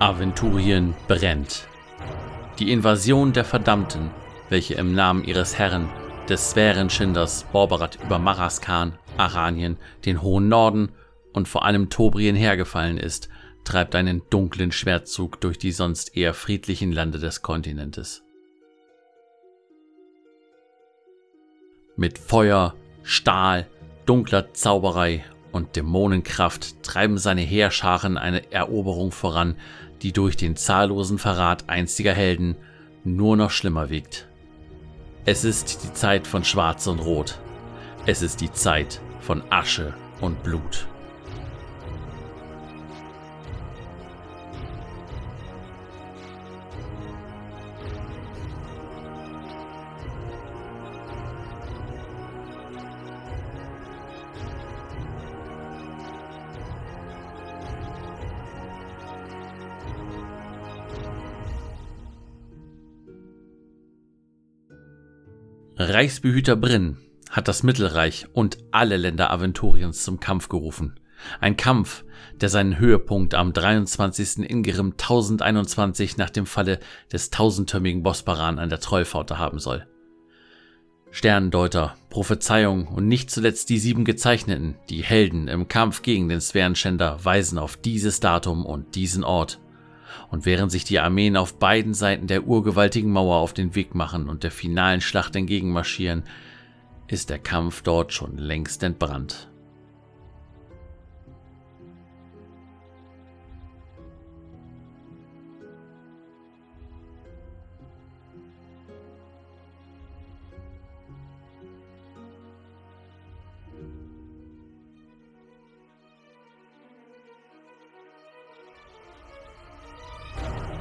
Aventurien brennt. Die Invasion der Verdammten, welche im Namen ihres Herren, des Sphärenschinders Borberat über Maraskan, Aranien, den hohen Norden und vor allem Tobrien hergefallen ist, treibt einen dunklen Schwertzug durch die sonst eher friedlichen Lande des Kontinentes. Mit Feuer, Stahl, dunkler Zauberei und Dämonenkraft treiben seine Heerscharen eine Eroberung voran, die durch den zahllosen Verrat einstiger Helden nur noch schlimmer wiegt. Es ist die Zeit von Schwarz und Rot. Es ist die Zeit von Asche und Blut. Reichsbehüter Brinn hat das Mittelreich und alle Länder Aventuriens zum Kampf gerufen. Ein Kampf, der seinen Höhepunkt am 23. Ingerim 1021 nach dem Falle des tausendtürmigen Bosbaran an der Trollpforte haben soll. Sternendeuter, Prophezeiung und nicht zuletzt die sieben Gezeichneten, die Helden im Kampf gegen den Sphärenschänder, weisen auf dieses Datum und diesen Ort. Und während sich die Armeen auf beiden Seiten der urgewaltigen Mauer auf den Weg machen und der finalen Schlacht entgegenmarschieren, ist der Kampf dort schon längst entbrannt.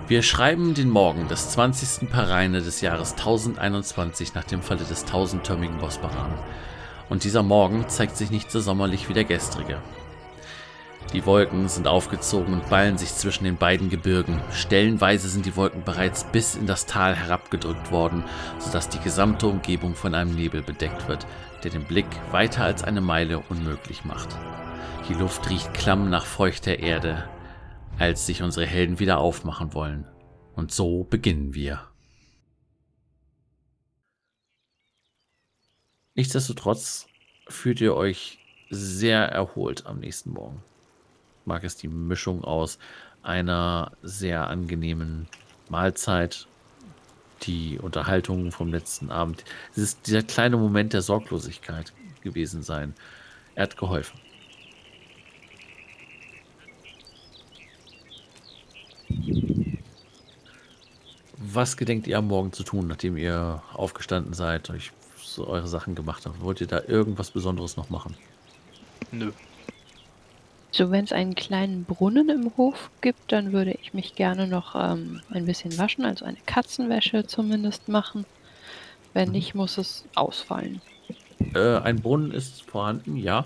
Wir schreiben den Morgen des 20. Pareine des Jahres 1021 nach dem Falle des tausendtürmigen Bosbaran. Und dieser Morgen zeigt sich nicht so sommerlich wie der gestrige. Die Wolken sind aufgezogen und ballen sich zwischen den beiden Gebirgen. Stellenweise sind die Wolken bereits bis in das Tal herabgedrückt worden, sodass die gesamte Umgebung von einem Nebel bedeckt wird, der den Blick weiter als eine Meile unmöglich macht. Die Luft riecht klamm nach feuchter Erde, als sich unsere Helden wieder aufmachen wollen. Und so beginnen wir. Nichtsdestotrotz fühlt ihr euch sehr erholt am nächsten Morgen. Mag es die Mischung aus einer sehr angenehmen Mahlzeit, die Unterhaltung vom letzten Abend. Es ist dieser kleine Moment der Sorglosigkeit gewesen sein. Er hat geholfen. Was gedenkt ihr am Morgen zu tun, nachdem ihr aufgestanden seid, euch so eure Sachen gemacht habt? Wollt ihr da irgendwas Besonderes noch machen? Nö. So, wenn es einen kleinen Brunnen im Hof gibt, dann würde ich mich gerne noch ähm, ein bisschen waschen, also eine Katzenwäsche zumindest machen. Wenn mhm. nicht, muss es ausfallen. Äh, ein Brunnen ist vorhanden, ja.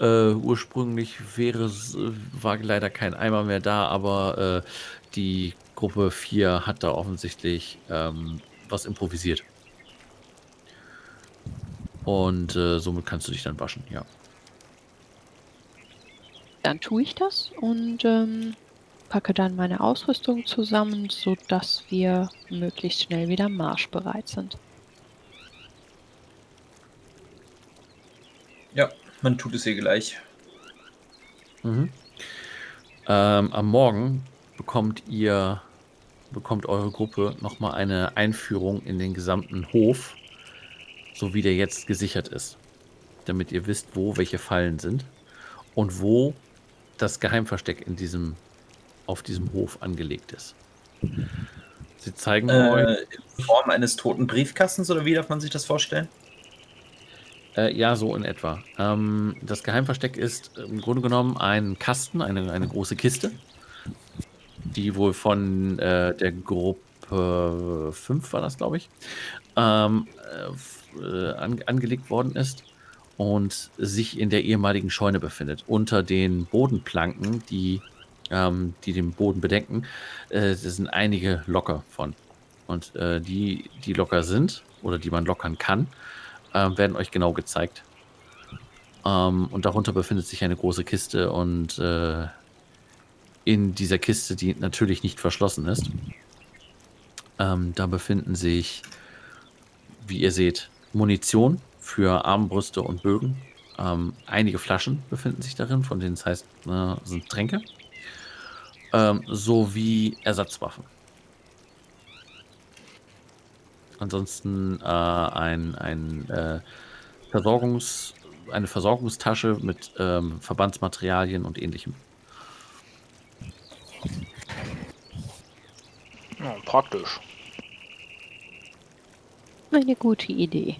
Äh, ursprünglich wäre, war leider kein Eimer mehr da, aber äh, die Gruppe 4 hat da offensichtlich ähm, was improvisiert. Und äh, somit kannst du dich dann waschen, ja. Dann tue ich das und ähm, packe dann meine Ausrüstung zusammen, sodass wir möglichst schnell wieder marschbereit sind. Ja, man tut es hier gleich. Mhm. Ähm, am Morgen bekommt ihr, bekommt eure Gruppe nochmal eine Einführung in den gesamten Hof, so wie der jetzt gesichert ist. Damit ihr wisst, wo welche Fallen sind und wo das Geheimversteck in diesem, auf diesem Hof angelegt ist. Sie zeigen äh, euch. In Form eines toten Briefkastens oder wie darf man sich das vorstellen? Äh, ja, so in etwa. Ähm, das Geheimversteck ist im Grunde genommen ein Kasten, eine, eine große Kiste, die wohl von äh, der Gruppe 5 war das, glaube ich, ähm, äh, an, angelegt worden ist und sich in der ehemaligen Scheune befindet. Unter den Bodenplanken, die, ähm, die den Boden bedecken, äh, sind einige locker von. Und äh, die, die locker sind oder die man lockern kann, äh, werden euch genau gezeigt. Ähm, und darunter befindet sich eine große Kiste und äh, in dieser Kiste, die natürlich nicht verschlossen ist. Ähm, da befinden sich, wie ihr seht, Munition für Armbrüste und Bögen. Ähm, einige Flaschen befinden sich darin, von denen es heißt, äh, sind Tränke. Ähm, sowie Ersatzwaffen. Ansonsten äh, ein, ein äh, Versorgungs, eine Versorgungstasche mit ähm, Verbandsmaterialien und ähnlichem. Ja, praktisch. Eine gute Idee.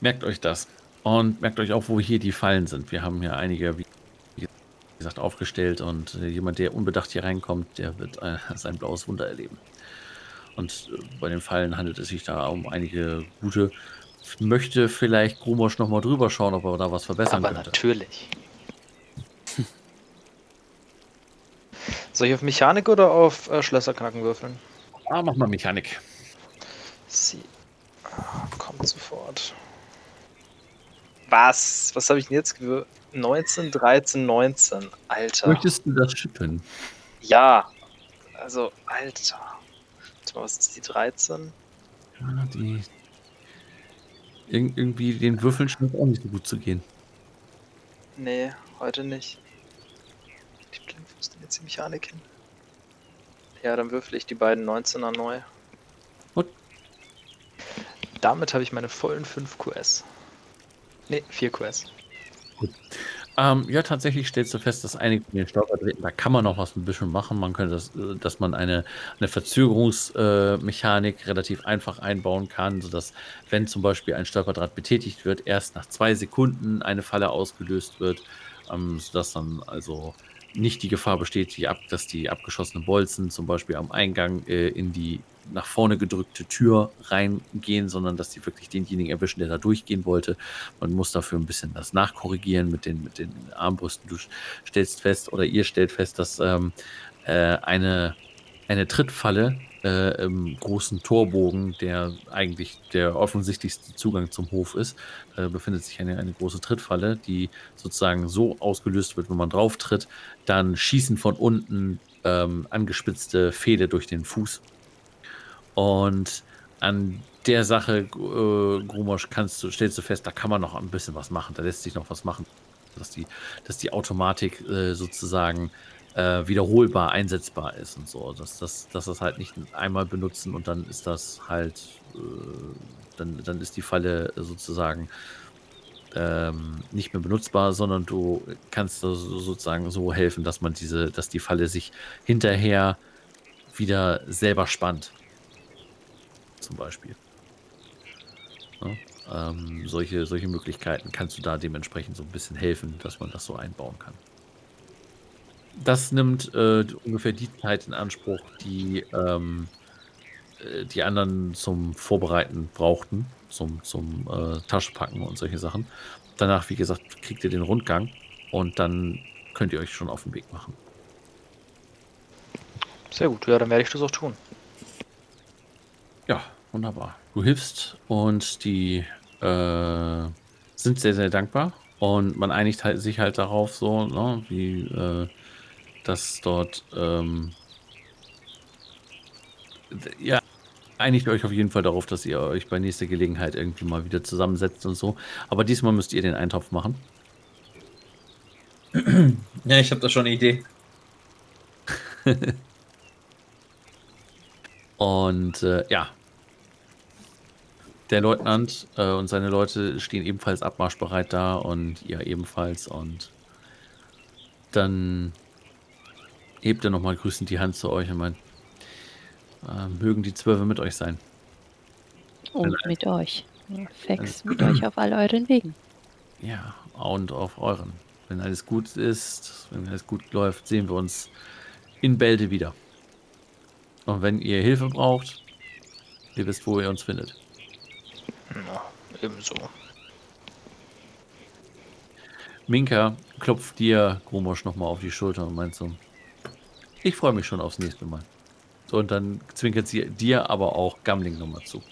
Merkt euch das. Und merkt euch auch, wo hier die Fallen sind. Wir haben hier einige, wie gesagt, aufgestellt und jemand, der unbedacht hier reinkommt, der wird äh, sein blaues Wunder erleben. Und bei den Fallen handelt es sich da um einige gute. Möchte vielleicht Grumosch nochmal drüber schauen, ob er da was verbessern Aber könnte. natürlich. Soll ich auf Mechanik oder auf äh, Schlösserknacken würfeln? Ah, mach mal Mechanik. Sie ah, kommt sofort. Was? Was habe ich denn jetzt gewürfelt? 19, 13, 19. Alter. Möchtest du das schippen? Ja. Also, Alter. Was ist die 13? Ja, die. Ir irgendwie den Würfeln scheint auch nicht so gut zu gehen. Nee, heute nicht. Die Blindfuß denn jetzt die Mechanik hin? Ja, dann würfel ich die beiden 19er neu. Gut. Damit habe ich meine vollen 5 QS. Nee, 4 QS. Ähm, ja, tatsächlich stellst du fest, dass einige von den Stolperdrähten, da kann man noch was ein bisschen machen. Man könnte das, äh, dass man eine, eine Verzögerungsmechanik äh, relativ einfach einbauen kann, sodass, wenn zum Beispiel ein Stolperdraht betätigt wird, erst nach zwei Sekunden eine Falle ausgelöst wird, ähm, sodass dann also nicht die Gefahr besteht, die ab, dass die abgeschossenen Bolzen zum Beispiel am Eingang äh, in die nach vorne gedrückte Tür reingehen, sondern dass die wirklich denjenigen erwischen, der da durchgehen wollte. Man muss dafür ein bisschen das nachkorrigieren mit den, mit den Armbrüsten. Du stellst fest oder ihr stellt fest, dass ähm, äh, eine, eine Trittfalle äh, im großen Torbogen, der eigentlich der offensichtlichste Zugang zum Hof ist, äh, befindet sich eine, eine große Trittfalle, die sozusagen so ausgelöst wird, wenn man drauf tritt, dann schießen von unten ähm, angespitzte Pfähle durch den Fuß. Und an der Sache, äh, Grumosch, kannst du, stellst du fest, da kann man noch ein bisschen was machen, da lässt sich noch was machen, dass die, dass die Automatik äh, sozusagen äh, wiederholbar einsetzbar ist und so. Dass, dass, dass das halt nicht einmal benutzen und dann ist das halt, äh, dann, dann ist die Falle sozusagen ähm, nicht mehr benutzbar, sondern du kannst so, sozusagen so helfen, dass man diese, dass die Falle sich hinterher wieder selber spannt. Zum Beispiel. Ja, ähm, solche, solche Möglichkeiten kannst du da dementsprechend so ein bisschen helfen, dass man das so einbauen kann. Das nimmt äh, ungefähr die Zeit in Anspruch, die ähm, äh, die anderen zum Vorbereiten brauchten, zum, zum äh, Taschenpacken und solche Sachen. Danach, wie gesagt, kriegt ihr den Rundgang und dann könnt ihr euch schon auf den Weg machen. Sehr gut, ja, dann werde ich das auch tun. Ja, wunderbar. Du hilfst und die äh, sind sehr, sehr dankbar. Und man einigt halt, sich halt darauf so, ne, wie äh, dass dort ähm, ja, einigt euch auf jeden Fall darauf, dass ihr euch bei nächster Gelegenheit irgendwie mal wieder zusammensetzt und so. Aber diesmal müsst ihr den Eintopf machen. Ja, ich habe da schon eine Idee. Und äh, ja, der Leutnant äh, und seine Leute stehen ebenfalls abmarschbereit da und ihr ebenfalls. Und dann hebt er nochmal grüßend die Hand zu euch und meint, äh, mögen die Zwölfe mit euch sein. Und mit euch. Fex mit euch auf all euren Wegen. Ja, und auf euren. Wenn alles gut ist, wenn alles gut läuft, sehen wir uns in Bälde wieder. Und wenn ihr Hilfe braucht, ihr wisst, wo ihr uns findet. Ja, ebenso. Minka klopft dir Gromosch nochmal auf die Schulter und meint so, ich freue mich schon aufs nächste Mal. So, und dann zwinkert sie dir aber auch Gamling nochmal zu.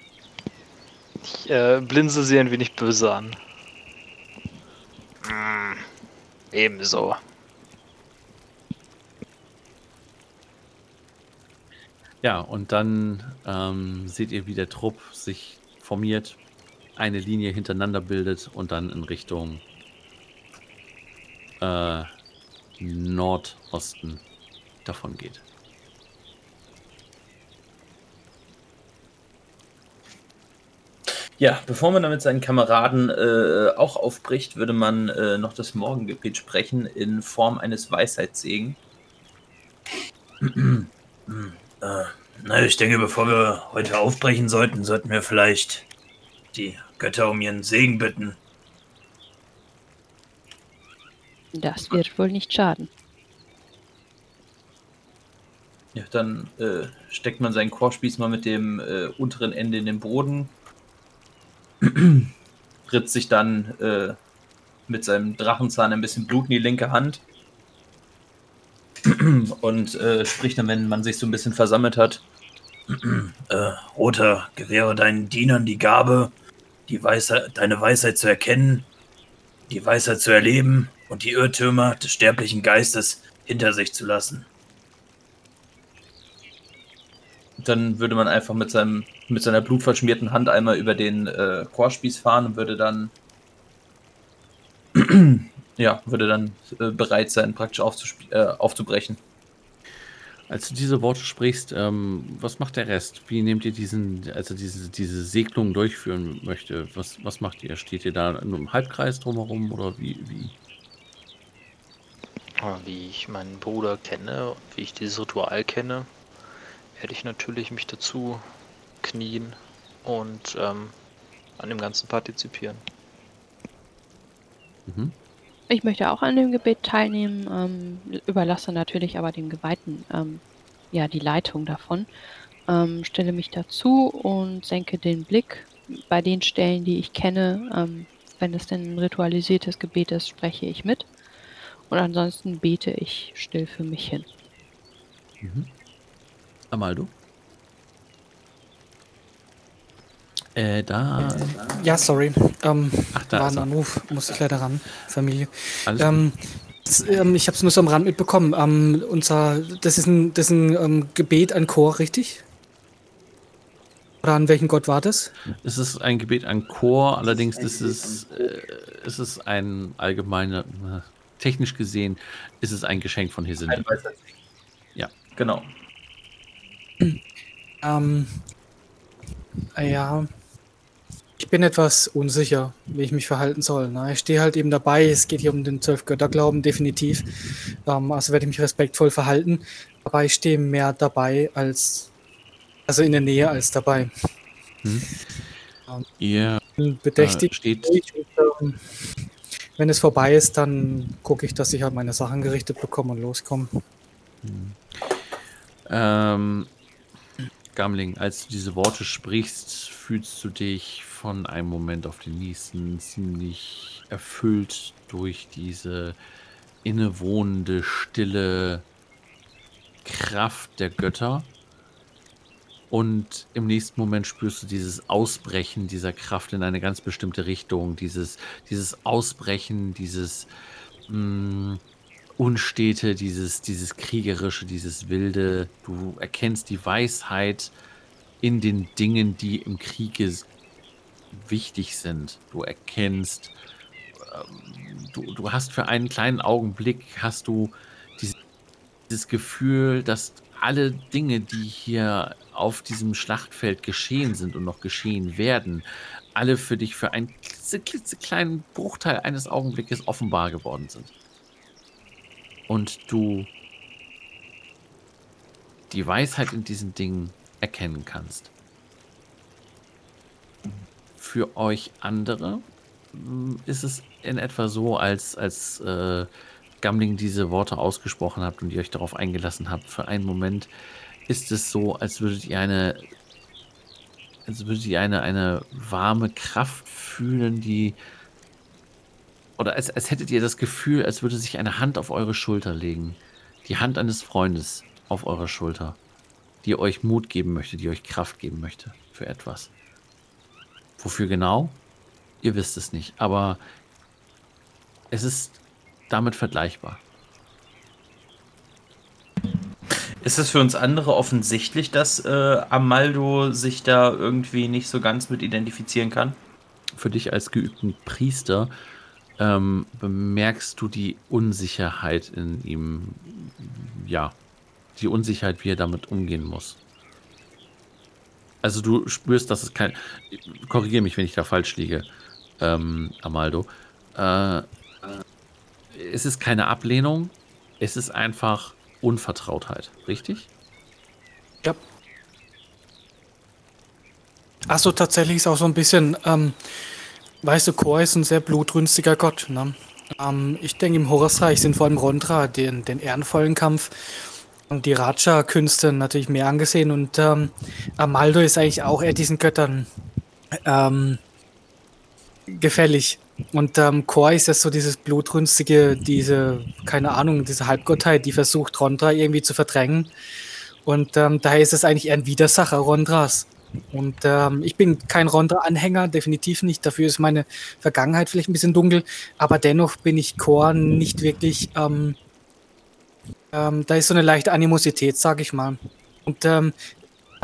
Ich äh, blinze sie ein wenig böse an. Mm, ebenso. Ja, und dann ähm, seht ihr, wie der Trupp sich formiert eine Linie hintereinander bildet und dann in Richtung äh, Nordosten davon geht. Ja, bevor man dann mit seinen Kameraden äh, auch aufbricht, würde man äh, noch das Morgengebet sprechen in Form eines Weisheitssegen. Äh, na, ich denke, bevor wir heute aufbrechen sollten, sollten wir vielleicht die Götter um ihren Segen bitten. Das wird wohl nicht schaden. Ja, dann äh, steckt man seinen Chorspieß mal mit dem äh, unteren Ende in den Boden, ritzt sich dann äh, mit seinem Drachenzahn ein bisschen Blut in die linke Hand und äh, spricht dann, wenn man sich so ein bisschen versammelt hat. Äh, Roter, gewähre deinen Dienern die Gabe, die Weisheit, deine Weisheit zu erkennen, die Weisheit zu erleben und die Irrtümer des sterblichen Geistes hinter sich zu lassen. Dann würde man einfach mit, seinem, mit seiner blutverschmierten Hand einmal über den äh, Chorspieß fahren und würde dann ja, würde dann äh, bereit sein, praktisch äh, aufzubrechen. Als du diese Worte sprichst, ähm, was macht der Rest? Wie nehmt ihr diesen, also diese, diese Segnung durchführen möchte? Was, was macht ihr? Steht ihr da in einem Halbkreis drumherum oder wie? Wie, wie ich meinen Bruder kenne und wie ich dieses Ritual kenne, werde ich natürlich mich dazu knien und ähm, an dem Ganzen partizipieren. Mhm. Ich möchte auch an dem Gebet teilnehmen, ähm, überlasse natürlich aber dem Geweihten ähm, ja die Leitung davon. Ähm, stelle mich dazu und senke den Blick bei den Stellen, die ich kenne. Ähm, wenn es denn ein ritualisiertes Gebet ist, spreche ich mit. Und ansonsten bete ich still für mich hin. Mhm. Amaldo? Äh, da. Ja, sorry. Ähm, Ach, da war ein Anruf, musste ich leider ran. Familie. Alles ähm, das, ähm, ich habe es nur so am Rand mitbekommen. Ähm, unser, das ist ein, das ist ein ähm, Gebet, ein Chor, richtig? Oder an welchen Gott war das? Es ist ein Gebet an Chor, allerdings ist es, äh, ist es ein allgemeiner, äh, technisch gesehen, ist es ein Geschenk von Hesinde. Ja, genau. Ähm, ja, ich bin etwas unsicher, wie ich mich verhalten soll. Ne? Ich stehe halt eben dabei, es geht hier um den Zwölfgötterglauben, definitiv. Ähm, also werde ich mich respektvoll verhalten. Aber ich stehe mehr dabei als, also in der Nähe als dabei. Hm. Ähm, Ihr bedächtig äh, steht. Und, ähm, wenn es vorbei ist, dann gucke ich, dass ich halt meine Sachen gerichtet bekomme und loskomme. Hm. Ähm, Gamling, als du diese Worte sprichst, fühlst du dich von einem Moment auf den nächsten ziemlich erfüllt durch diese innewohnende, stille Kraft der Götter. Und im nächsten Moment spürst du dieses Ausbrechen dieser Kraft in eine ganz bestimmte Richtung, dieses, dieses Ausbrechen, dieses mh, mm, Unstete, dieses, dieses Kriegerische, dieses Wilde. Du erkennst die Weisheit in den Dingen, die im Kriege wichtig sind. Du erkennst, ähm, du, du hast für einen kleinen Augenblick, hast du dieses, dieses Gefühl, dass alle Dinge, die hier auf diesem Schlachtfeld geschehen sind und noch geschehen werden, alle für dich für einen klitzekleinen Bruchteil eines Augenblickes offenbar geworden sind. Und du die Weisheit in diesen Dingen erkennen kannst für euch andere hm, ist es in etwa so, als, als äh, Gamling diese Worte ausgesprochen habt und ihr euch darauf eingelassen habt. Für einen Moment ist es so, als würdet ihr eine, als würdet ihr eine, eine warme Kraft fühlen, die oder als, als hättet ihr das Gefühl, als würde sich eine Hand auf eure Schulter legen. Die Hand eines Freundes auf eurer Schulter, die euch Mut geben möchte, die euch Kraft geben möchte für etwas. Wofür genau? Ihr wisst es nicht, aber es ist damit vergleichbar. Ist es für uns andere offensichtlich, dass äh, Amaldo sich da irgendwie nicht so ganz mit identifizieren kann? Für dich als geübten Priester ähm, bemerkst du die Unsicherheit in ihm, ja, die Unsicherheit, wie er damit umgehen muss. Also du spürst, dass es kein, korrigiere mich, wenn ich da falsch liege, ähm, Amaldo. Äh, es ist keine Ablehnung, es ist einfach Unvertrautheit, richtig? Ja. Achso, tatsächlich ist auch so ein bisschen, ähm, weißt du, Kor ist ein sehr blutrünstiger Gott. Ne? Ähm, ich denke, im Horusreich sind vor allem Rondra den, den ehrenvollen Kampf die Raja-Künste natürlich mehr angesehen. Und ähm, Amaldo ist eigentlich auch eher diesen Göttern ähm, gefällig. Und ähm, Kor ist ja so dieses blutrünstige, diese, keine Ahnung, diese Halbgottheit, die versucht, Rondra irgendwie zu verdrängen. Und ähm, daher ist es eigentlich eher ein Widersacher Rondras. Und ähm, ich bin kein Rondra-Anhänger, definitiv nicht. Dafür ist meine Vergangenheit vielleicht ein bisschen dunkel. Aber dennoch bin ich Chor nicht wirklich. Ähm, ähm, da ist so eine leichte Animosität, sage ich mal. Und ähm,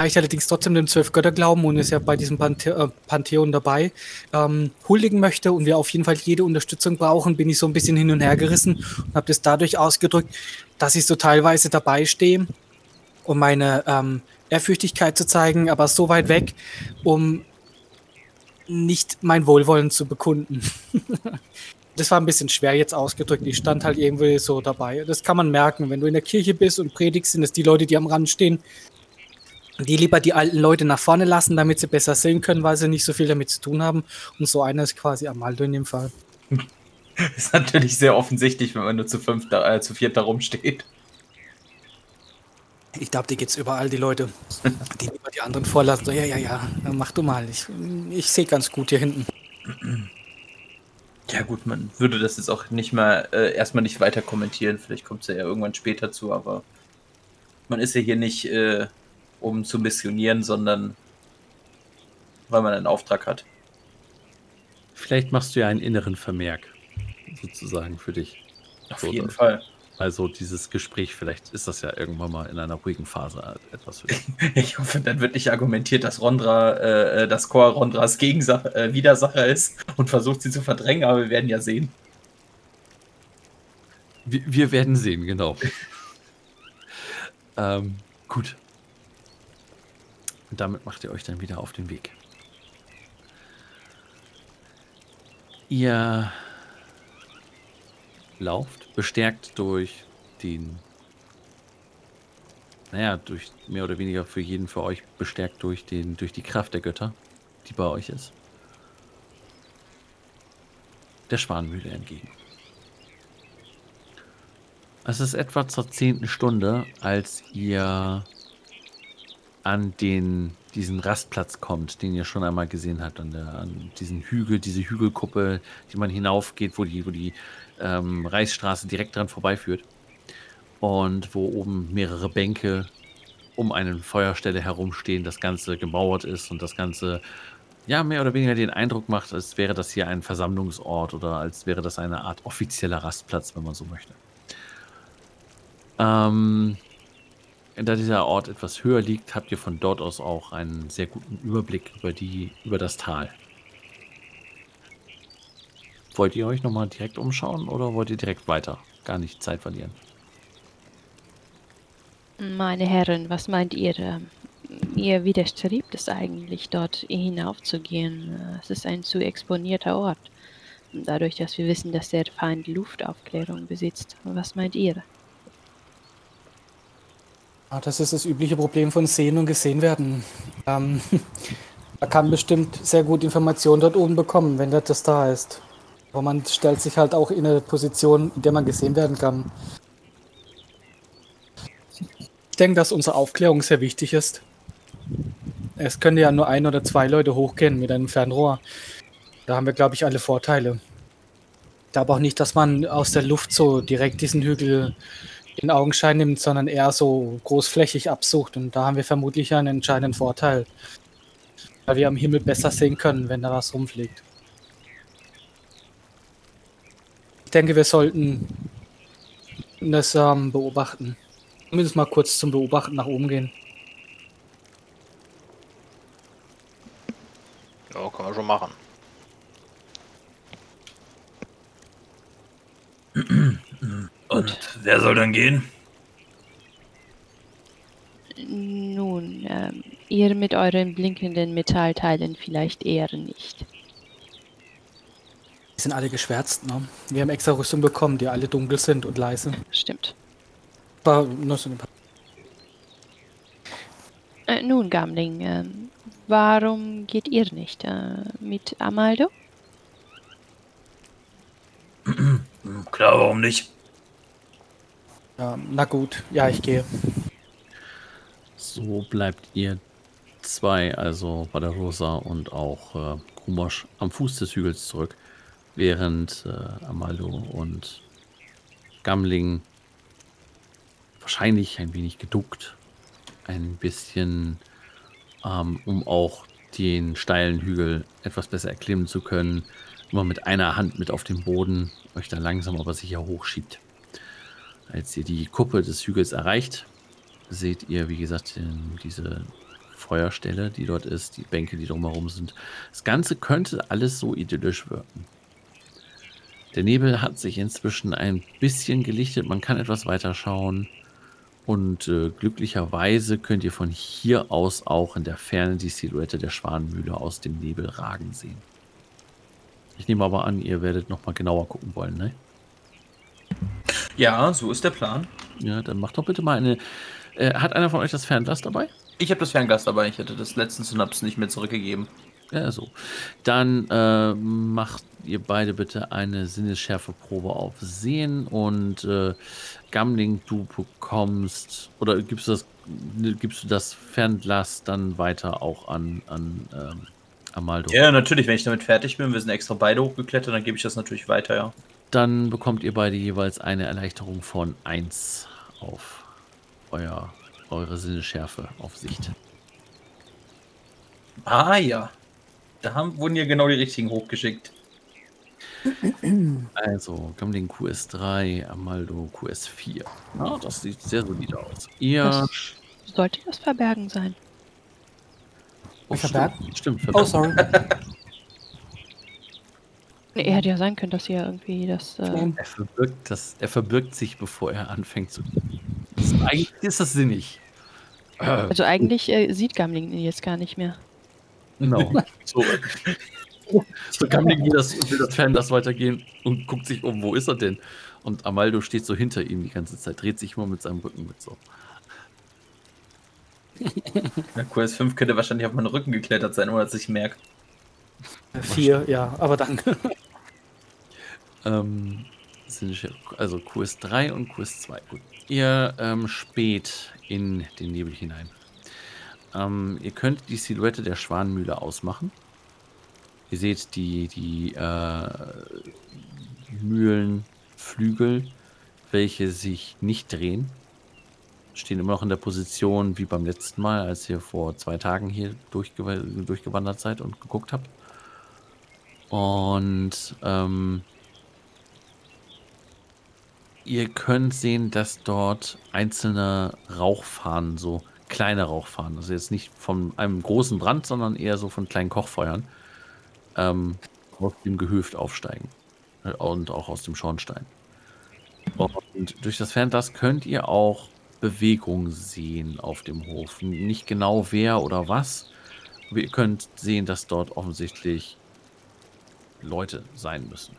da ich allerdings trotzdem dem Zwölf-Götter-Glauben und ist ja bei diesem Panthe äh, Pantheon dabei, ähm, huldigen möchte und wir auf jeden Fall jede Unterstützung brauchen, bin ich so ein bisschen hin und her gerissen und habe das dadurch ausgedrückt, dass ich so teilweise dabei stehe, um meine ähm, Ehrfürchtigkeit zu zeigen, aber so weit weg, um nicht mein Wohlwollen zu bekunden. das war ein bisschen schwer jetzt ausgedrückt. Ich stand halt irgendwie so dabei. Das kann man merken, wenn du in der Kirche bist und predigst, sind es die Leute, die am Rand stehen, die lieber die alten Leute nach vorne lassen, damit sie besser sehen können, weil sie nicht so viel damit zu tun haben. Und so einer ist quasi Amaldo in dem Fall. ist natürlich sehr offensichtlich, wenn man nur zu fünf, äh, zu viert da rumsteht. Ich glaube, die geht's überall, die Leute, die lieber die anderen vorlassen. So, ja, ja, ja, mach du mal. Ich, ich sehe ganz gut hier hinten. Ja gut, man würde das jetzt auch nicht mal äh, erstmal nicht weiter kommentieren. Vielleicht kommt es ja irgendwann später zu, aber man ist ja hier nicht äh, um zu missionieren, sondern weil man einen Auftrag hat. Vielleicht machst du ja einen inneren Vermerk, sozusagen für dich. Auf jeden Fall. Also dieses Gespräch, vielleicht ist das ja irgendwann mal in einer ruhigen Phase etwas für dich. Ich hoffe, dann wird nicht argumentiert, dass Rondra, äh, das Chor Rondras Gegensache, äh, Widersacher ist und versucht sie zu verdrängen, aber wir werden ja sehen. Wir, wir werden sehen, genau. ähm, gut. Und damit macht ihr euch dann wieder auf den Weg. Ihr lauft, bestärkt durch den, naja, durch mehr oder weniger für jeden für euch bestärkt durch den, durch die Kraft der Götter, die bei euch ist, der Schwanmühle entgegen. Es ist etwa zur zehnten Stunde, als ihr an den diesen Rastplatz kommt, den ihr schon einmal gesehen habt, an, der, an diesen Hügel, diese Hügelkuppe, die man hinaufgeht, wo die, wo die ähm, Reichsstraße direkt dran vorbeiführt. Und wo oben mehrere Bänke um eine Feuerstelle herumstehen, das Ganze gemauert ist und das Ganze ja mehr oder weniger den Eindruck macht, als wäre das hier ein Versammlungsort oder als wäre das eine Art offizieller Rastplatz, wenn man so möchte. Ähm, da dieser Ort etwas höher liegt, habt ihr von dort aus auch einen sehr guten Überblick über, die, über das Tal. Wollt ihr euch nochmal direkt umschauen oder wollt ihr direkt weiter? Gar nicht Zeit verlieren. Meine Herren, was meint ihr? Ihr widerstrebt es eigentlich, dort hinaufzugehen. Es ist ein zu exponierter Ort. Dadurch, dass wir wissen, dass der Feind Luftaufklärung besitzt. Was meint ihr? Ah, das ist das übliche Problem von Sehen und Gesehen werden. Ähm, man kann bestimmt sehr gut Informationen dort oben bekommen, wenn das da ist. Aber man stellt sich halt auch in eine Position, in der man gesehen werden kann. Ich denke, dass unsere Aufklärung sehr wichtig ist. Es können ja nur ein oder zwei Leute hochgehen mit einem Fernrohr. Da haben wir, glaube ich, alle Vorteile. Ich glaube auch nicht, dass man aus der Luft so direkt diesen Hügel in Augenschein nimmt, sondern eher so großflächig absucht. Und da haben wir vermutlich einen entscheidenden Vorteil. Weil wir am Himmel besser sehen können, wenn da was rumfliegt. Ich denke, wir sollten das ähm, beobachten. Zumindest mal kurz zum Beobachten nach oben gehen. Ja, kann man schon machen. Und wer soll dann gehen? Nun, ähm, ihr mit euren blinkenden Metallteilen vielleicht eher nicht. Die sind alle geschwärzt, ne? Wir haben extra Rüstung bekommen, die alle dunkel sind und leise. Stimmt. Aber nur so ein paar. Äh, nun, Gamling, ähm, warum geht ihr nicht äh, mit Amaldo? Klar, warum nicht? Ja, na gut, ja, ich gehe. So bleibt ihr zwei, also Rosa und auch äh, Grumosch, am Fuß des Hügels zurück, während äh, Amaldo und Gamling wahrscheinlich ein wenig geduckt, ein bisschen, ähm, um auch den steilen Hügel etwas besser erklimmen zu können, immer mit einer Hand mit auf dem Boden, euch da langsam aber sicher hochschiebt. Als ihr die Kuppe des Hügels erreicht, seht ihr, wie gesagt, diese Feuerstelle, die dort ist, die Bänke, die drumherum sind. Das Ganze könnte alles so idyllisch wirken. Der Nebel hat sich inzwischen ein bisschen gelichtet, man kann etwas weiter schauen. Und äh, glücklicherweise könnt ihr von hier aus auch in der Ferne die Silhouette der Schwanenmühle aus dem Nebel ragen sehen. Ich nehme aber an, ihr werdet nochmal genauer gucken wollen, ne? Ja, so ist der Plan. Ja, dann macht doch bitte mal eine. Äh, hat einer von euch das Fernglas dabei? Ich habe das Fernglas dabei. Ich hatte das habe es nicht mehr zurückgegeben. Ja, so. Dann äh, macht ihr beide bitte eine Sinnesschärfeprobe auf Sehen und äh, Gamling, du bekommst oder gibst du das, gibst du das Fernglas dann weiter auch an, an ähm, Amaldo? Ja, natürlich, wenn ich damit fertig bin, wir sind extra beide hochgeklettert, dann gebe ich das natürlich weiter, ja. Dann bekommt ihr beide jeweils eine Erleichterung von 1 auf euer, eure Sinnesschärfe auf Sicht. Ah ja. Da haben, wurden ja genau die richtigen hochgeschickt. Also, Gamling QS3, Amaldo QS4. Ja, das sieht sehr solide aus. Ihr. Das sollte das Verbergen sein. Oh, Verbergen? Stimmt, stimmt Oh, verbergen. sorry. Nee, Er hätte ja sein können, dass ihr irgendwie das. Äh, Er verbirgt, das, er verbirgt sich, bevor er anfängt zu. Das ist, eigentlich ist das sinnig. Also eigentlich äh, sieht Gamling ihn jetzt gar nicht mehr. Genau. So, so Gamling will das, will das Fernglas weitergehen und guckt sich um, wo ist er denn? Und Amaldo steht so hinter ihm die ganze Zeit, dreht sich immer mit seinem Rücken mit so. Ja, QS5 könnte wahrscheinlich auf meinen Rücken geklettert sein, ohne dass ich merke. Vier, ja, aber danke. Ähm, also QS3 und QS2. Gut. Ihr ähm, späht in den Nebel hinein. Ähm, ihr könnt die Silhouette der Schwanenmühle ausmachen. Ihr seht die, die äh, Mühlenflügel, welche sich nicht drehen. Stehen immer noch in der Position wie beim letzten Mal, als ihr vor zwei Tagen hier durchgew durchgewandert seid und geguckt habt. Und ähm, Ihr könnt sehen, dass dort einzelne Rauchfahnen, so kleine Rauchfahnen, also jetzt nicht von einem großen Brand, sondern eher so von kleinen Kochfeuern, ähm, aus dem Gehöft aufsteigen. Äh, Und auch aus dem Schornstein. Und durch das Fernglas könnt ihr auch Bewegung sehen auf dem Hof. Nicht genau wer oder was, aber ihr könnt sehen, dass dort offensichtlich Leute sein müssen.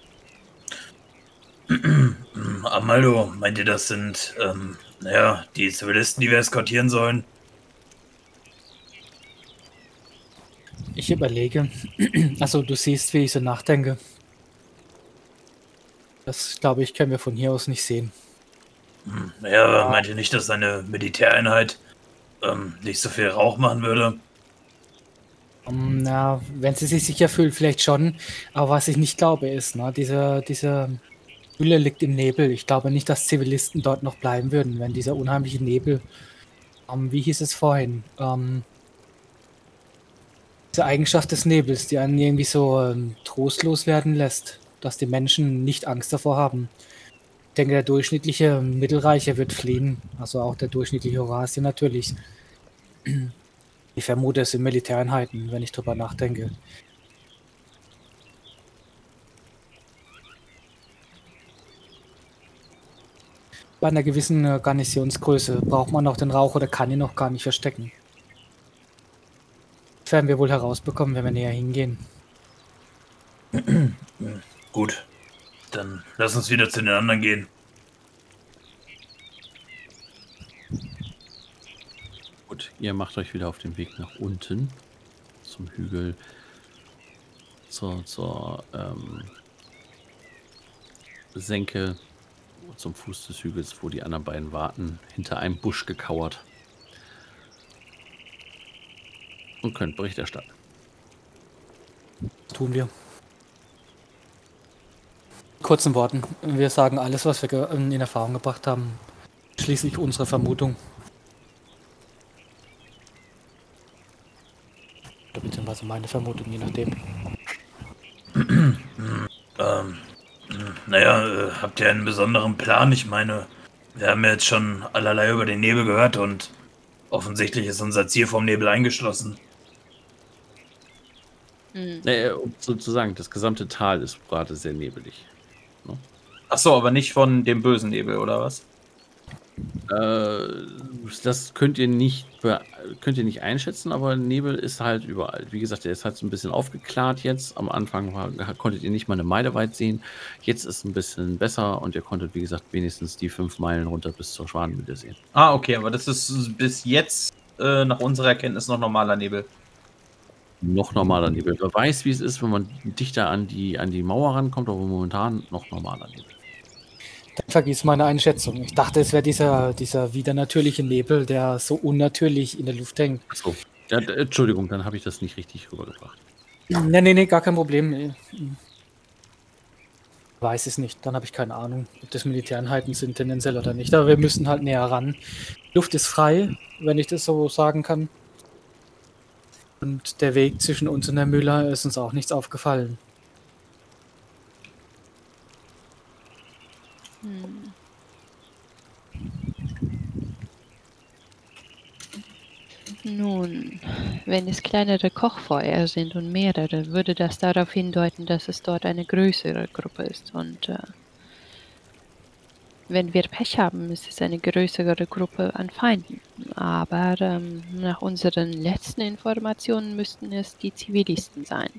Amaldo, meint ihr, das sind, ähm, naja, die Zivilisten, die wir eskortieren sollen? Ich überlege. Also du siehst, wie ich so nachdenke. Das, glaube ich, können wir von hier aus nicht sehen. Hm, naja, meint ihr nicht, dass eine Militäreinheit ähm, nicht so viel Rauch machen würde? Um, na, wenn sie sich sicher fühlt, vielleicht schon. Aber was ich nicht glaube, ist, ne, diese, diese Hülle liegt im Nebel. Ich glaube nicht, dass Zivilisten dort noch bleiben würden, wenn dieser unheimliche Nebel, ähm, wie hieß es vorhin, ähm, diese Eigenschaft des Nebels, die einen irgendwie so ähm, trostlos werden lässt, dass die Menschen nicht Angst davor haben. Ich denke, der durchschnittliche Mittelreicher wird fliehen. Also auch der durchschnittliche Horasier natürlich. Ich vermute, es sind Militäreinheiten, wenn ich drüber nachdenke. Bei einer gewissen äh, Garnisonsgröße braucht man auch den Rauch oder kann ihn noch gar nicht verstecken. Werden wir wohl herausbekommen, wenn wir näher hingehen. Gut, dann lass uns wieder zu den anderen gehen. Gut, ihr macht euch wieder auf den Weg nach unten zum Hügel, zur, zur ähm, Senke, zum Fuß des Hügels, wo die anderen beiden warten, hinter einem Busch gekauert. Und könnt Bericht erstatten. Das tun wir. Kurzen Worten. Wir sagen alles, was wir ge- in Erfahrung gebracht haben. Schließlich unsere Vermutung. Oder beziehungsweise meine Vermutung, je nachdem. Ähm, naja, äh, habt ihr einen besonderen Plan? Ich meine, wir haben ja jetzt schon allerlei über den Nebel gehört und offensichtlich ist unser Ziel vom Nebel eingeschlossen. Hm. Äh, um sozusagen, das gesamte Tal ist gerade sehr nebelig. Ach so, aber nicht von dem bösen Nebel, oder was? Äh, das könnt ihr nicht könnt ihr nicht einschätzen, aber Nebel ist halt überall. Wie gesagt, der ist halt so ein bisschen aufgeklärt jetzt. Am Anfang war, konntet ihr nicht mal eine Meile weit sehen. Jetzt ist es ein bisschen besser und ihr konntet, wie gesagt, wenigstens die fünf Meilen runter bis zur Schwanenmühle sehen. Ah, okay, aber das ist bis jetzt äh, nach unserer Erkenntnis noch normaler Nebel. Noch normaler Nebel. Wer weiß, wie es ist, wenn man dichter an die, an die Mauer rankommt, aber momentan noch normaler Nebel. Dann vergiss meine Einschätzung. Ich dachte, es wäre dieser, dieser wieder natürliche Nebel, der so unnatürlich in der Luft hängt. Achso. Ja, Entschuldigung, dann habe ich das nicht richtig rübergebracht. Nee, nee, nee, gar kein Problem. Ich Weiß es nicht. Dann habe ich keine Ahnung, ob das Militäreinheiten sind tendenziell oder nicht. Aber wir müssen halt näher ran. Luft ist frei, wenn ich das so sagen kann. Und der Weg zwischen uns und der Müller ist uns auch nichts aufgefallen. Hm. Nun, wenn es kleinere Kochfeuer sind und mehrere, würde das darauf hindeuten, dass es dort eine größere Gruppe ist. Und äh, wenn wir Pech haben, ist es eine größere Gruppe an Feinden. Aber ähm, nach unseren letzten Informationen müssten es die Zivilisten sein.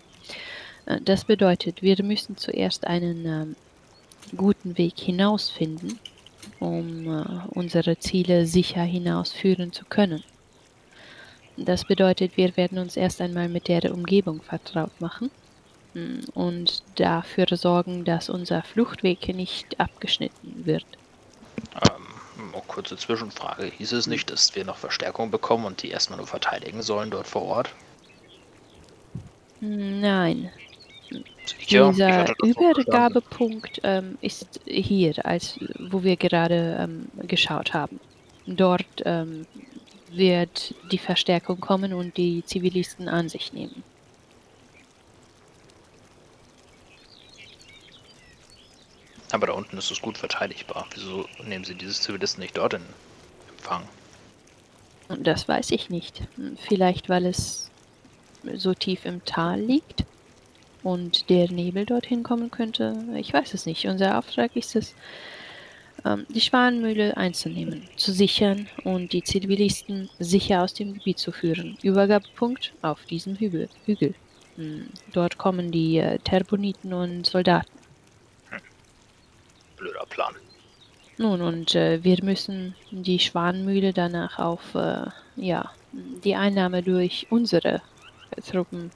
Äh, das bedeutet, wir müssen zuerst einen ähm, guten Weg hinausfinden, um äh, unsere Ziele sicher hinausführen zu können. Das bedeutet, wir werden uns erst einmal mit der Umgebung vertraut machen mm, und dafür sorgen, dass unser Fluchtweg nicht abgeschnitten wird. Ähm, oh, kurze Zwischenfrage. Hieß es nicht, dass wir noch Verstärkung bekommen und die erstmal nur verteidigen sollen dort vor Ort? Nein, Sicher? Ich dieser. Übergabepunkt ähm, ist hier, als wo wir gerade ähm, geschaut haben. Dort ähm, wird die Verstärkung kommen und die Zivilisten an sich nehmen. Aber da unten ist es gut verteidigbar. Wieso nehmen Sie diese Zivilisten nicht dort in Empfang? Das weiß ich nicht. Vielleicht, weil es so tief im Tal liegt und der Nebel dorthin kommen könnte. Ich weiß es nicht. Unser Auftrag ist es, ähm, die Schwanenmühle einzunehmen, zu sichern und die Zivilisten sicher aus dem Gebiet zu führen. Übergabepunkt auf diesem Hügel. Hügel. Hm, Dort kommen die äh, Terboniten und Soldaten. Blöder Plan. Nun, und äh, wir müssen die Schwanenmühle danach auf äh, ja, die Einnahme durch unsere Truppen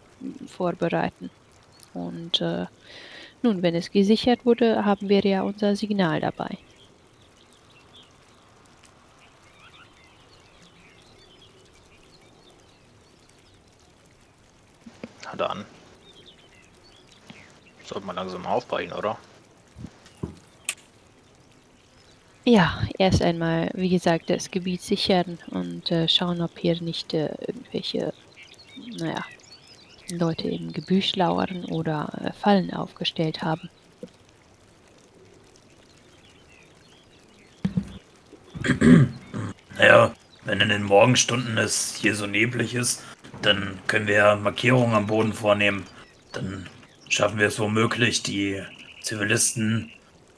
vorbereiten. Und äh, nun, wenn es gesichert wurde, haben wir ja unser Signal dabei. Na dann. Sollte man langsam aufbrechen, oder? Ja, erst einmal, wie gesagt, das Gebiet sichern und äh, schauen, ob hier nicht äh, irgendwelche, naja, Leute im Gebüsch lauern oder äh, Fallen aufgestellt haben. Naja, wenn in den Morgenstunden es hier so neblig ist, dann können wir Markierungen am Boden vornehmen. Dann schaffen wir es womöglich, die Zivilisten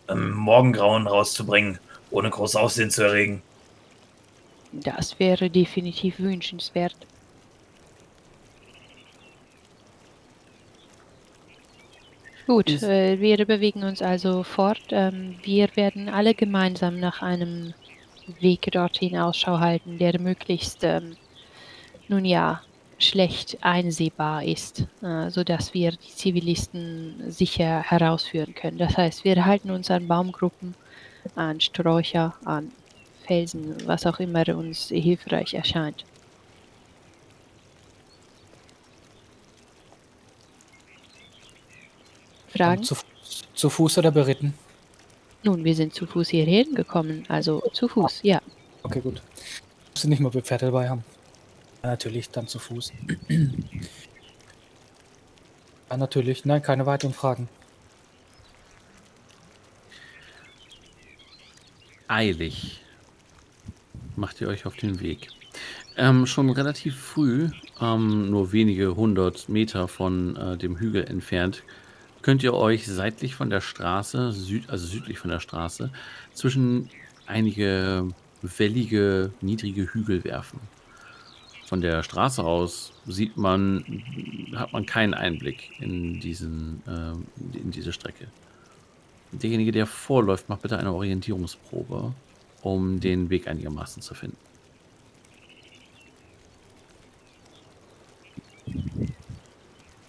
im Morgengrauen rauszubringen ohne groß Aussehen zu erregen. Das wäre definitiv wünschenswert. Gut, äh, wir bewegen uns also fort. Ähm, wir werden alle gemeinsam nach einem Weg dorthin Ausschau halten, der möglichst, ähm, nun ja, schlecht einsehbar ist, äh, sodass wir die Zivilisten sicher herausführen können. Das heißt, wir halten uns an Baumgruppen, an Sträucher, an Felsen, was auch immer uns hilfreich erscheint. Fragen? Zu, zu Fuß oder beritten? Nun, wir sind zu Fuß hierher gekommen, also zu Fuß, ja. Okay, gut. Muss ich nicht mal Pferde dabei haben. Ja, natürlich, dann zu Fuß. ja, natürlich. Nein, keine weiteren Fragen. Eilig macht ihr euch auf den Weg. Ähm, schon relativ früh, ähm, nur wenige hundert Meter von äh, dem Hügel entfernt, könnt ihr euch seitlich von der Straße, süd, also südlich von der Straße, zwischen einige wellige, niedrige Hügel werfen. Von der Straße aus sieht man, hat man keinen Einblick in, diesen, ähm, in diese Strecke. Derjenige, der vorläuft, macht bitte eine Orientierungsprobe, um den Weg einigermaßen zu finden.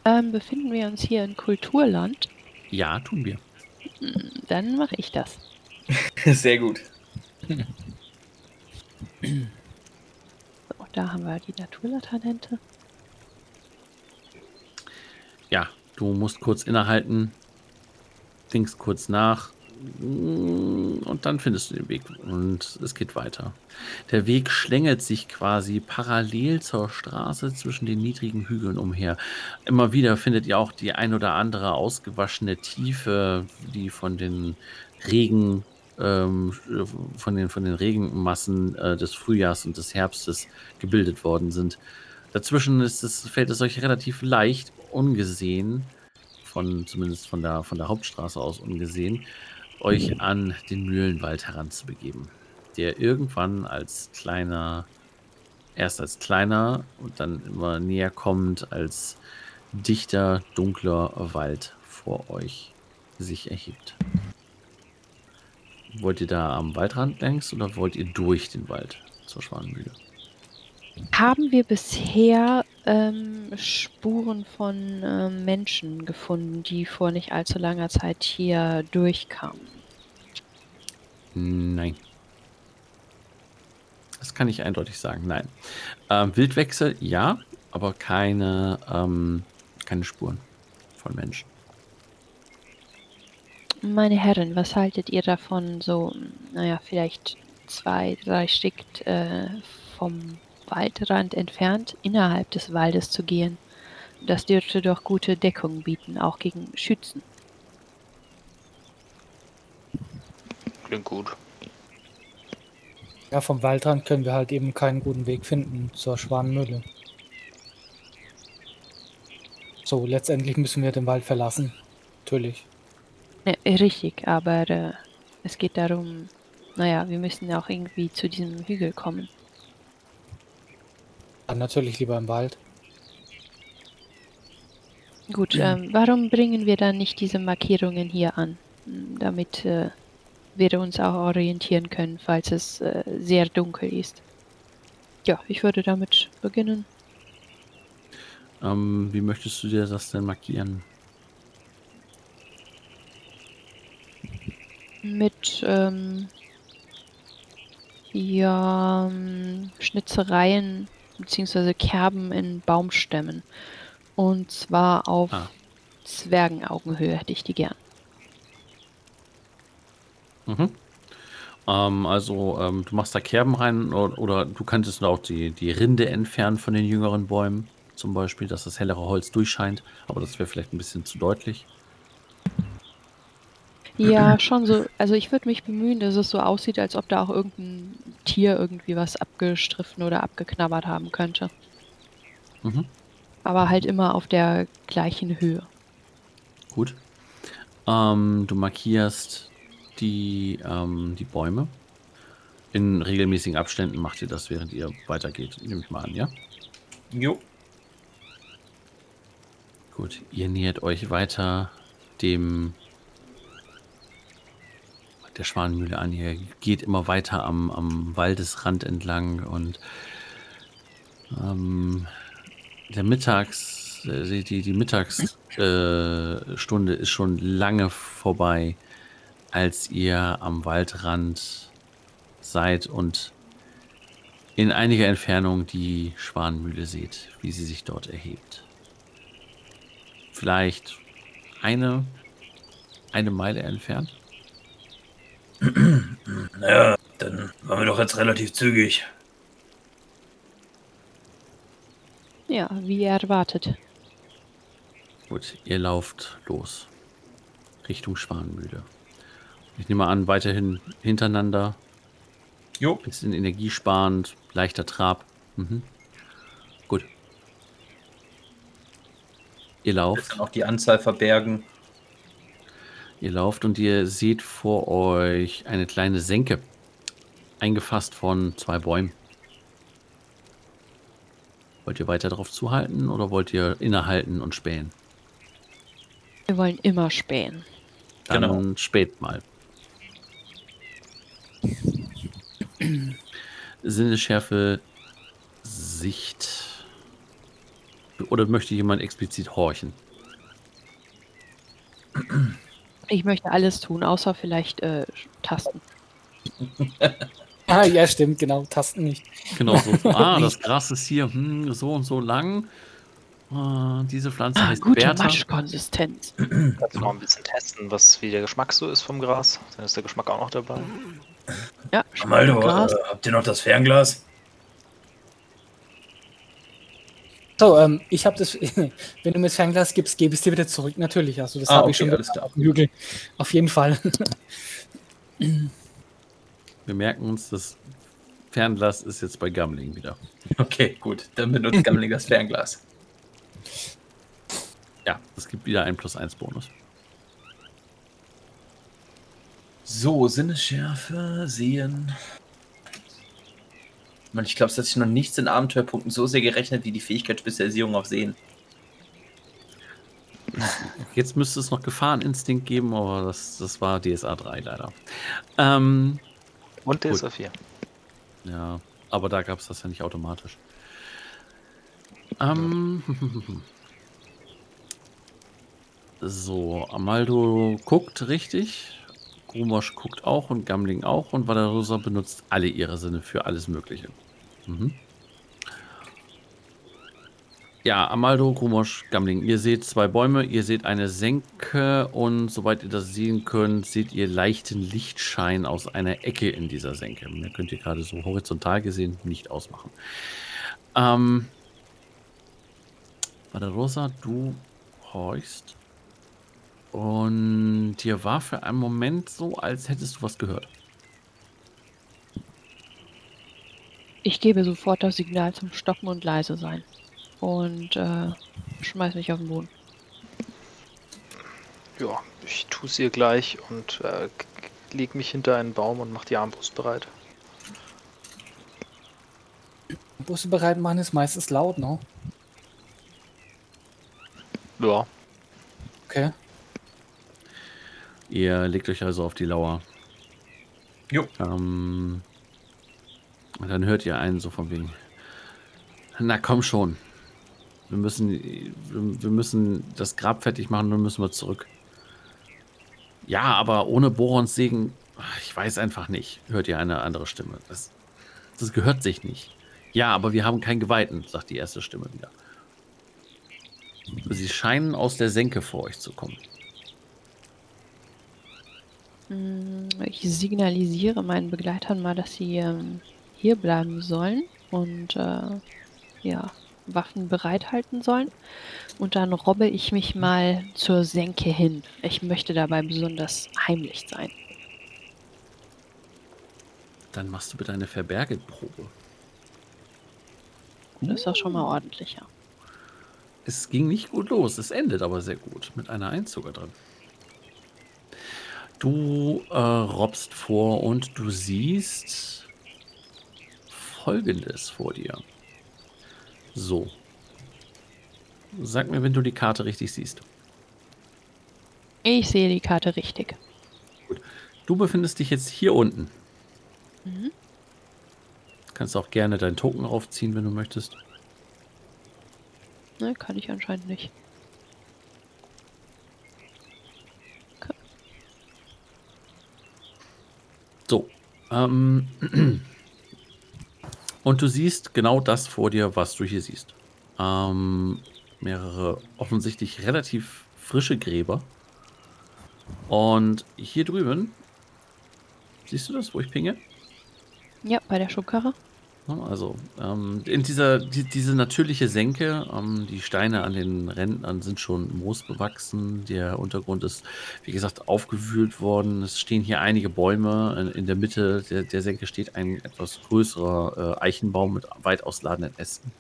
Ähm, befinden wir uns hier in Kulturland? Ja, tun wir. Hm, Dann mache ich das. Sehr gut. So, da haben wir die Naturtalente. Ja, du musst kurz innehalten, denkst kurz nach mm, und dann findest du den Weg und es geht weiter. Der Weg schlängelt sich quasi parallel zur Straße zwischen den niedrigen Hügeln umher. Immer wieder findet ihr auch die ein oder andere ausgewaschene Tiefe, die von den Regen, ähm, von den, von den Regenmassen äh, des Frühjahrs und des Herbstes gebildet worden sind. Dazwischen ist es, fällt es euch relativ leicht, ungesehen, von, zumindest von der, von der Hauptstraße aus ungesehen, euch an den Mühlenwald heranzubegeben, der irgendwann als kleiner, erst als kleiner und dann immer näher kommend als dichter, dunkler Wald vor euch sich erhebt. Wollt ihr da am Waldrand längs oder wollt ihr durch den Wald zur Schwanenmühle? Haben wir bisher ähm, Spuren von ähm, Menschen gefunden, die vor nicht allzu langer Zeit hier durchkamen? Nein. Das kann ich eindeutig sagen, nein. Ähm, Wildwechsel, ja, aber keine, ähm, keine Spuren von Menschen. Meine Herren, was haltet ihr davon, so, naja, vielleicht zwei, drei Stück äh, vom Waldrand entfernt innerhalb des Waldes zu gehen? Das dürfte doch gute Deckung bieten, auch gegen Schützen. Klingt gut. Ja, vom Waldrand können wir halt eben keinen guten Weg finden zur Schwanenmühle. So, letztendlich müssen wir den Wald verlassen. Natürlich. Ne, richtig, aber äh, es geht darum, naja, wir müssen auch irgendwie zu diesem Hügel kommen. Dann natürlich lieber im Wald. Gut, ähm, warum bringen wir dann nicht diese Markierungen hier an, m, damit äh, wir uns auch orientieren können, falls es äh, sehr dunkel ist? Ja, ich würde damit beginnen. Ähm, wie möchtest du dir das denn markieren? Mit ähm, ja, ähm, Schnitzereien bzw. Kerben in Baumstämmen. Und zwar auf Ah. Zwergenaugenhöhe hätte ich die gern. Mhm. Ähm, also, ähm, du machst da Kerben rein oder, oder du könntest auch die, die Rinde entfernen von den jüngeren Bäumen, zum Beispiel, dass das hellere Holz durchscheint. Aber das wäre vielleicht ein bisschen zu deutlich. Ja, schon so. Also ich würde mich bemühen, dass es so aussieht, als ob da auch irgendein Tier irgendwie was abgestriffen oder abgeknabbert haben könnte. Mhm. Aber halt immer auf der gleichen Höhe. Gut. Ähm, du markierst die, ähm, die Bäume. In regelmäßigen Abständen macht ihr das, während ihr weitergeht, nehme ich mal an, ja? Jo. Gut, ihr nähert euch weiter dem der Schwanenmühle an. Ihr geht immer weiter am, am Waldesrand entlang und ähm, der Mittags, äh, die, die Mittagsstunde äh, ist schon lange vorbei, als ihr am Waldrand seid und in einiger Entfernung die Schwanenmühle seht, wie sie sich dort erhebt. Vielleicht eine, eine Meile entfernt. Naja, dann waren wir doch jetzt relativ zügig. Ja, wie erwartet. Gut, ihr lauft los. Richtung Schwanenmühle. Ich nehme an, weiterhin hintereinander. Jo. Bisschen energiesparend, leichter Trab. Mhm. Gut. Ihr Jetzt lauft. kann auch die Anzahl verbergen. Ihr lauft und ihr seht vor euch eine kleine Senke. Eingefasst von zwei Bäumen. Wollt ihr weiter darauf zuhalten oder wollt ihr innehalten und spähen? Wir wollen immer spähen. Dann Genau. spät mal. Sinnesschärfe, Sicht. Oder möchte jemand explizit horchen? Ich möchte alles tun, außer vielleicht äh, Tasten. Ah, ja, stimmt, genau. Tasten nicht. Genau so. Ah, das Gras ist hier hm, so und so lang. Ah, diese Pflanze Ah, heißt gute Bertha. Matschkonsistenz. Kannst du noch ein bisschen testen, was wie der Geschmack so ist vom Gras? Dann ist der Geschmack auch noch dabei. Ja, schmeckt Amaldo, äh, habt ihr noch das Fernglas? So, ähm, ich habe das, wenn du mir das Fernglas gibst, gebe ich es dir wieder zurück, natürlich. Also, das Ah, habe ich okay, schon alles auf dem Hügel. Auf jeden Fall. Wir merken uns, das Fernglas ist jetzt bei Gambling wieder. Okay, gut. Dann benutzt Gamling das Fernglas. Ja, es gibt wieder einen plus eins Bonus. So, Sinnesschärfe, Sehen. Man, ich glaube, es hat sich noch nichts in Abenteuerpunkten so sehr gerechnet wie die Fähigkeit Spezialisierung auf Sehen. Jetzt müsste es noch Gefahreninstinkt geben, aber das, das war DSA 3 leider. Ähm, Und Gut. DSA 4. ja, aber da gab es das ja nicht automatisch. Ähm, so, Amaldo guckt richtig. Grumosch guckt auch und Gamling auch und Valerosa benutzt alle ihre Sinne für alles Mögliche. Mhm. Ja, Amaldo, Grumosch, Gamling, ihr seht zwei Bäume, ihr seht eine Senke und soweit ihr das sehen könnt, seht ihr leichten Lichtschein aus einer Ecke in dieser Senke. Mehr könnt ihr gerade so horizontal gesehen nicht ausmachen. Ähm, Valerosa, du horchst und dir war für einen Moment so, als hättest du was gehört. Ich gebe sofort das Signal zum Stoppen und leise sein. Und äh, schmeiß mich auf den Boden. Ja, ich tue es ihr gleich und äh, leg mich hinter einen Baum und mach die Armbrust bereit. Busse bereit machen ist meistens laut, ne? Ja, Okay. Ihr legt euch also auf die Lauer. Jo. Ähm, dann hört ihr einen so von wegen. Na komm schon. Wir müssen, wir, wir müssen das Grab fertig machen, dann müssen wir zurück. Ja, aber ohne Borons Segen, ich weiß einfach nicht, hört ihr eine andere Stimme. Das, das gehört sich nicht. Ja, aber wir haben keinen Geweihten, sagt die erste Stimme wieder. Sie scheinen aus der Senke vor euch zu kommen. Mm, Ich signalisiere meinen Begleitern mal, dass sie ähm, hier bleiben sollen und äh, ja, Waffen bereithalten sollen. Und dann robbe ich mich mal zur Senke hin. Ich möchte dabei besonders heimlich sein. Dann machst du bitte eine Verbergeprobe. Das ist doch schon mal ordentlicher. Es ging nicht gut los, es endet aber sehr gut. Mit einer Eins sogar drin. Du äh, robbst vor und du siehst folgendes vor dir. So. Sag mir, wenn du die Karte richtig siehst. Ich sehe die Karte richtig. Du befindest dich jetzt hier unten. Mhm. Kannst auch gerne deinen Token aufziehen, wenn du möchtest. Ne, kann ich anscheinend nicht. So. Ähm, und du siehst genau das vor dir, was du hier siehst. Ähm, mehrere offensichtlich relativ frische Gräber. Und hier drüben, siehst du das, wo ich pinge? Ja, bei der Schubkarre. Ne, Also, ähm, in dieser, die, diese natürliche Senke, ähm, die Steine an den Rändern sind schon moosbewachsen. Der Untergrund ist, wie gesagt, aufgewühlt worden. Es stehen hier einige Bäume. In, in der Mitte der, der Senke steht ein etwas größerer äh, Eichenbaum mit weit ausladenden Ästen.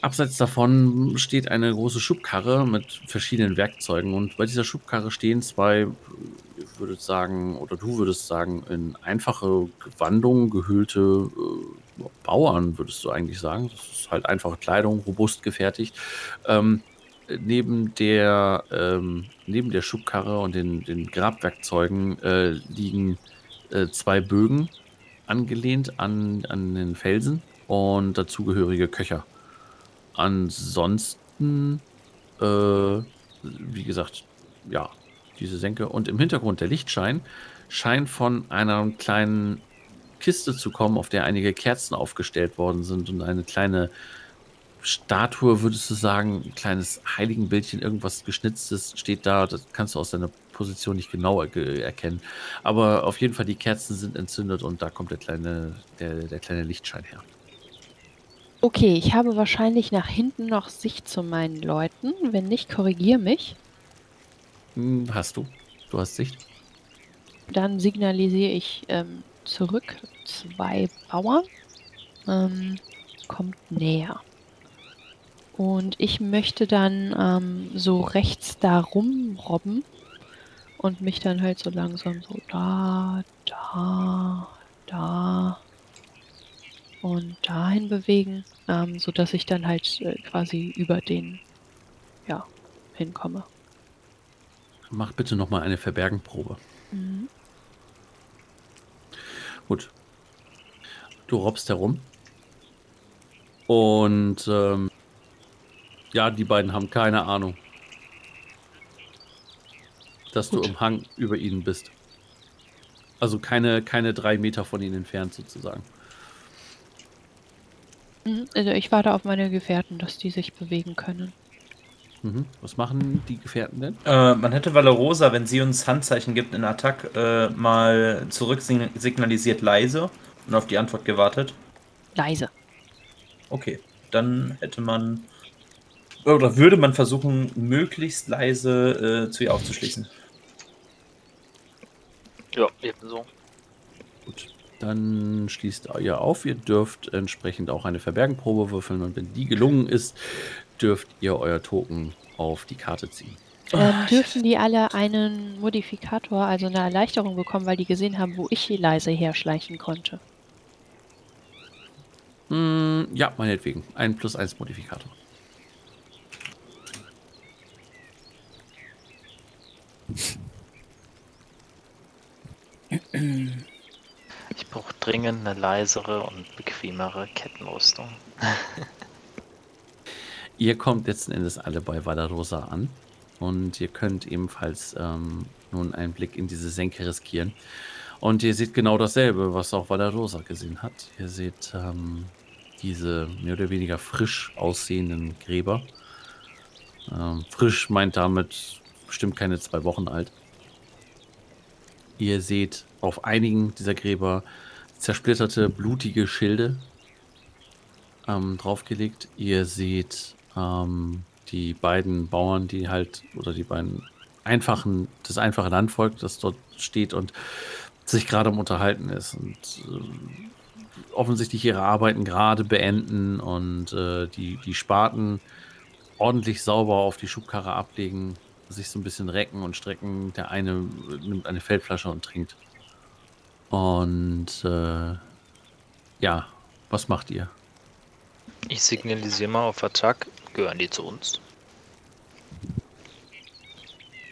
Abseits davon steht eine große Schubkarre mit verschiedenen Werkzeugen und bei dieser Schubkarre stehen zwei, ich würde sagen, oder du würdest sagen, in einfache Gewandung gehüllte äh, Bauern, würdest du eigentlich sagen. Das ist halt einfache Kleidung, robust gefertigt. Ähm, neben der, ähm, neben der Schubkarre und den, den Grabwerkzeugen äh, liegen äh, zwei Bögen angelehnt an, an den Felsen und dazugehörige Köcher. Ansonsten, äh, wie gesagt, ja, diese Senke. Und im Hintergrund der Lichtschein scheint von einer kleinen Kiste zu kommen, auf der einige Kerzen aufgestellt worden sind und eine kleine Statue, würdest du sagen, ein kleines Heiligenbildchen, irgendwas geschnitztes steht da. Das kannst du aus deiner Position nicht genau er erkennen. Aber auf jeden Fall, die Kerzen sind entzündet und da kommt der kleine, der, der kleine Lichtschein her. Okay, ich habe wahrscheinlich nach hinten noch Sicht zu meinen Leuten. Wenn nicht, korrigier mich. Hm, Hast du? Du hast Sicht? Dann signalisiere ich ähm, zurück. Zwei Bauern. Ähm, kommt näher. Und ich möchte dann ähm, so rechts da rumrobben und mich dann halt so langsam so da, da, da und dahin bewegen, ähm, sodass ich dann halt äh, quasi über den, ja, hinkomme. Mach bitte nochmal eine Verbergenprobe. Mhm. Gut. Du robbst herum. Und ähm, ja, die beiden haben keine Ahnung, dass Gut. du im Hang über ihnen bist. Also keine, keine drei Meter von ihnen entfernt sozusagen. Mhm. Also ich warte auf meine Gefährten, dass die sich bewegen können. Mhm. Was machen die Gefährten denn? Äh, man hätte Valerosa, wenn sie uns Handzeichen gibt in Attack, äh, mal zurück sign- signalisiert leise und auf die Antwort gewartet. Leise. Okay, dann hätte man oder würde man versuchen, möglichst leise äh, zu ihr aufzuschließen. Ja, ebenso. Gut. Dann schließt ihr auf. Ihr dürft entsprechend auch eine Verbergenprobe würfeln und wenn die gelungen ist, dürft ihr euer Token auf die Karte ziehen. Ähm, dürfen die alle einen Modifikator, also eine Erleichterung bekommen, weil die gesehen haben, wo ich leise herschleichen konnte? Hm, ja, meinetwegen. Ein plus eins Modifikator. Ich brauche dringend eine leisere und bequemere Kettenrüstung. Ihr kommt letzten Endes alle bei Valarosa an und ihr könnt ebenfalls ähm, nun einen Blick in diese Senke riskieren. Und ihr seht genau dasselbe, was auch Valarosa gesehen hat. Ihr seht ähm, diese mehr oder weniger frisch aussehenden Gräber. Ähm, frisch meint damit bestimmt keine zwei Wochen alt. Ihr seht auf einigen dieser Gräber zersplitterte, blutige Schilde ähm, draufgelegt. Ihr seht ähm, die beiden Bauern, die halt, oder die beiden einfachen, das einfache Landvolk, das dort steht und sich gerade am Unterhalten ist und äh, offensichtlich ihre Arbeiten gerade beenden und äh, die, die Spaten ordentlich sauber auf die Schubkarre ablegen, sich so ein bisschen recken und strecken. Der eine nimmt eine Feldflasche und trinkt. Und äh, ja, was macht ihr? Ich signalisiere mal auf Attack. Gehören die zu uns?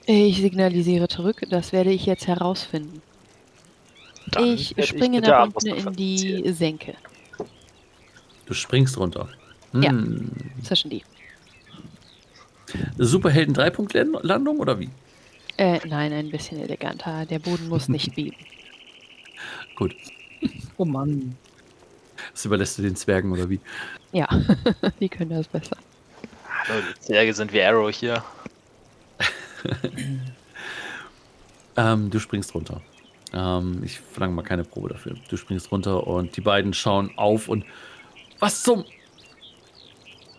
Ich signalisiere zurück, das werde ich jetzt herausfinden. Dann ich springe nach unten in die. Senke. Du springst runter. Ja. Hm. Zwischen die. Superhelden Dreipunktlandung oder wie? Äh, nein, ein bisschen eleganter. Der Boden muss nicht biegen. Gut. Oh Mann. Das überlässt du den Zwergen oder wie? Ja, die können das besser. Hallo, die Zwerge sind wie Arrow hier. Ähm, du springst runter. Ähm, ich verlange mal keine Probe dafür. Du springst runter und die beiden schauen auf und was zum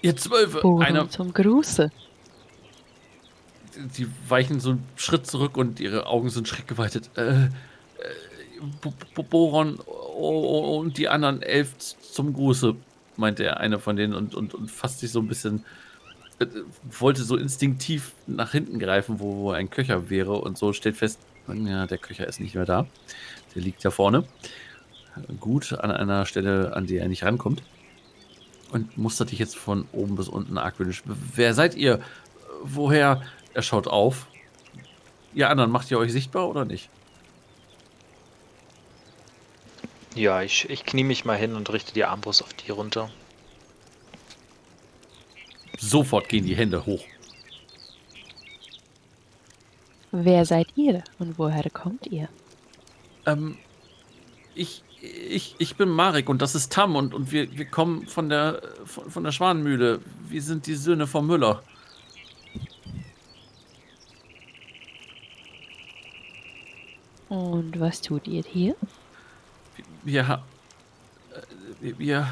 Ihr Zwölfe! Boden Einer, zum Gruße. die weichen so einen Schritt zurück und ihre Augen sind schreckgeweitet. Äh, äh, Bo- Bo- Boron oh, und die anderen elf zum Gruße, meinte er, einer von denen und, und, und fasst sich so ein bisschen, äh, wollte so instinktiv nach hinten greifen, wo, wo ein Köcher wäre und so stellt fest, ja, der Köcher ist nicht mehr da. Der liegt da vorne. Gut, an einer Stelle, an die er nicht rankommt. Und mustert dich jetzt von oben bis unten argwöhnisch. Wer seid ihr? Woher? Er schaut auf. Ihr anderen, macht ihr euch sichtbar oder nicht? Ja, ich, ich knie mich mal hin und richte die Armbrust auf die runter. Sofort gehen die Hände hoch. Wer seid ihr und woher kommt ihr? Ähm, ich, ich, ich bin Marek und das ist Tam und, und wir, wir kommen von der, von, von der Schwanenmühle. Wir sind die Söhne vom Müller. Und was tut ihr hier? Wir, äh, wir, wir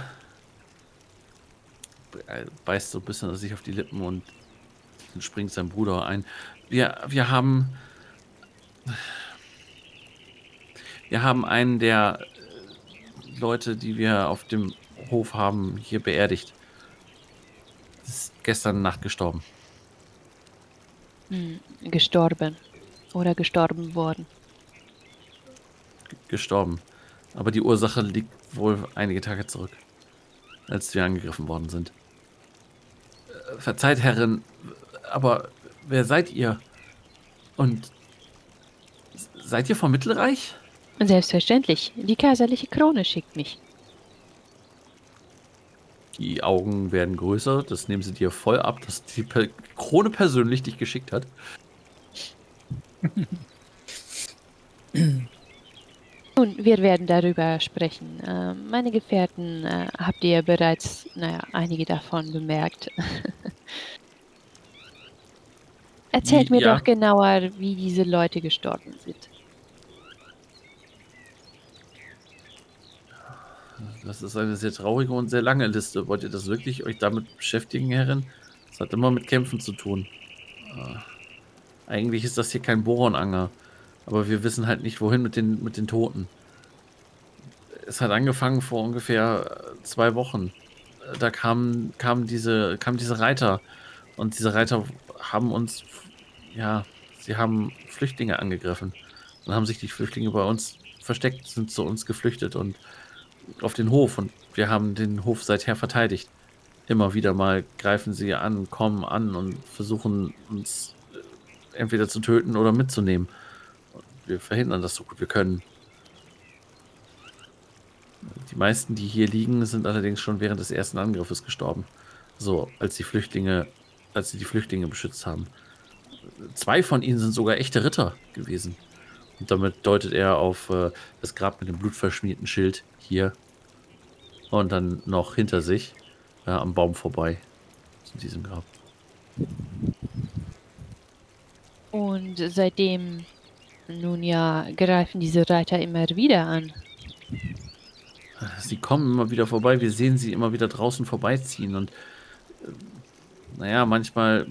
beißt so ein bisschen sich auf die Lippen und dann springt sein Bruder ein. Wir, wir haben, wir haben einen der Leute, die wir auf dem Hof haben, hier beerdigt. Ist gestern Nacht gestorben. Hm, gestorben. Oder gestorben worden. gestorben. Aber die Ursache liegt wohl einige Tage zurück, als wir angegriffen worden sind. Verzeiht, Herrin, aber wer seid ihr? Und seid ihr vom Mittelreich? Selbstverständlich. Die kaiserliche Krone schickt mich. Die Augen werden größer, das nehmen sie dir voll ab, dass die per Krone persönlich dich geschickt hat. Nun, wir werden darüber sprechen. Äh, meine Gefährten äh, habt ihr bereits, naja, einige davon bemerkt. Erzählt Wie- mir ja. doch genauer, wie diese Leute gestorben sind. Das ist eine sehr traurige und sehr lange Liste. Wollt ihr das wirklich euch damit beschäftigen, Herrin? Das hat immer mit Kämpfen zu tun. Äh, Eigentlich ist das hier kein Bohrenanger. Aber wir wissen halt nicht, wohin mit den, mit den Toten. Es hat angefangen vor ungefähr äh, zwei Wochen. Da kamen, kamen, diese, kamen diese Reiter. Und diese Reiter haben uns, ja, sie haben Flüchtlinge angegriffen. Dann haben sich die Flüchtlinge bei uns versteckt, sind zu uns geflüchtet und auf den Hof. Und wir haben den Hof seither verteidigt. Immer wieder mal greifen sie an, kommen an und versuchen uns äh, entweder zu töten oder mitzunehmen. Wir verhindern das so gut wir können. Die meisten, die hier liegen, sind allerdings schon während des ersten Angriffes gestorben. So, als die Flüchtlinge, als sie die Flüchtlinge beschützt haben. Zwei von ihnen sind sogar echte Ritter gewesen. Und damit deutet er auf äh, das Grab mit dem blutverschmierten Schild hier. Und dann noch hinter sich, äh, am Baum vorbei, zu diesem Grab. Und seitdem, nun ja, greifen diese Reiter immer wieder an. Sie kommen immer wieder vorbei, wir sehen sie immer wieder draußen vorbeiziehen und äh, naja, manchmal,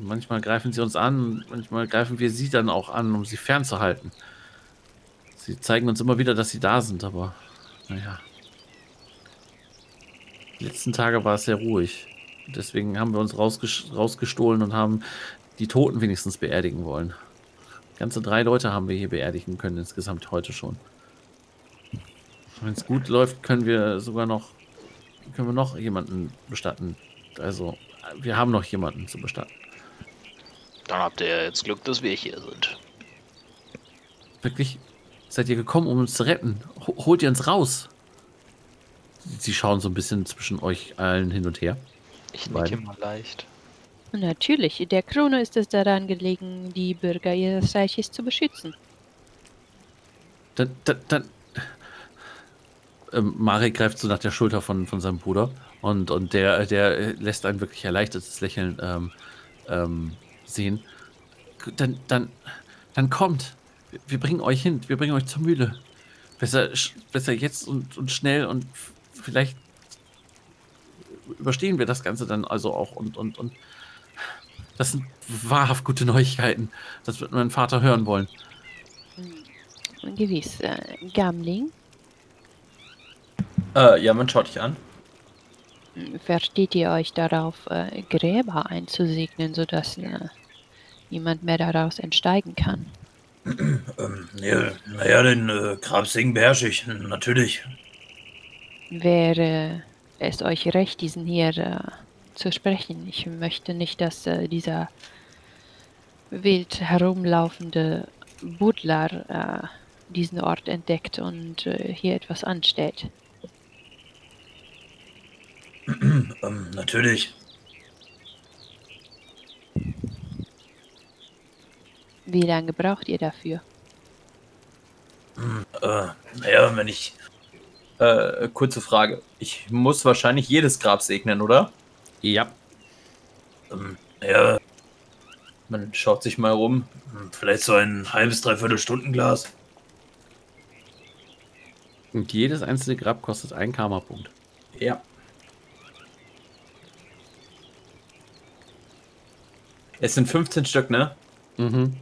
manchmal greifen sie uns an, manchmal greifen wir sie dann auch an, um sie fernzuhalten. Sie zeigen uns immer wieder, dass sie da sind, aber naja. Die letzten Tage war es sehr ruhig. Deswegen haben wir uns rausges rausgestohlen und haben die Toten wenigstens beerdigen wollen. Ganze drei Leute haben wir hier beerdigen können insgesamt heute schon. Wenn es gut läuft, können wir sogar noch können wir noch jemanden bestatten. Also wir haben noch jemanden zu bestatten. Dann habt ihr ja jetzt Glück, dass wir hier sind. Wirklich? Seid ihr gekommen, um uns zu retten? Ho- Holt ihr uns raus? Sie schauen so ein bisschen zwischen euch allen hin und her. Ich nicke mal leicht. Natürlich, der Krone ist es daran gelegen, die Bürger ihres Reiches zu beschützen. Dann, dann, dann. Ähm, Marek greift so nach der Schulter von, von seinem Bruder und, und der, der lässt ein wirklich erleichtertes Lächeln ähm, ähm, sehen. Dann, dann, dann kommt. Wir- bringen euch hin, wir bringen euch zur Mühle. Besser, sch- besser jetzt und, und schnell und vielleicht überstehen wir das Ganze dann also auch und, und, und das sind wahrhaft gute Neuigkeiten. Das wird mein Vater hören wollen. Gewiss, äh, Gamling, Äh, ja, man schaut dich an. Versteht ihr euch darauf, äh, Gräber einzusegnen, sodass äh, niemand mehr daraus entsteigen kann? Ähm, ja, naja, den äh, Grabsegen beherrsche ich, natürlich. Wäre es euch recht, diesen hier äh, zu sprechen? Ich möchte nicht, dass äh, dieser wild herumlaufende Butler äh, diesen Ort entdeckt und äh, hier etwas anstellt. Ähm, natürlich. Wie lange braucht ihr dafür? Äh, naja, wenn ich. Äh, kurze Frage. Ich muss wahrscheinlich jedes Grab segnen, oder? Ja, Ähm, naja, Man schaut sich mal rum. hm, vielleicht so ein halbes, dreiviertel Stundenglas. Und jedes einzelne Grab kostet einen Karma-Punkt. Ja. Es sind 15 Stück, ne? Mhm.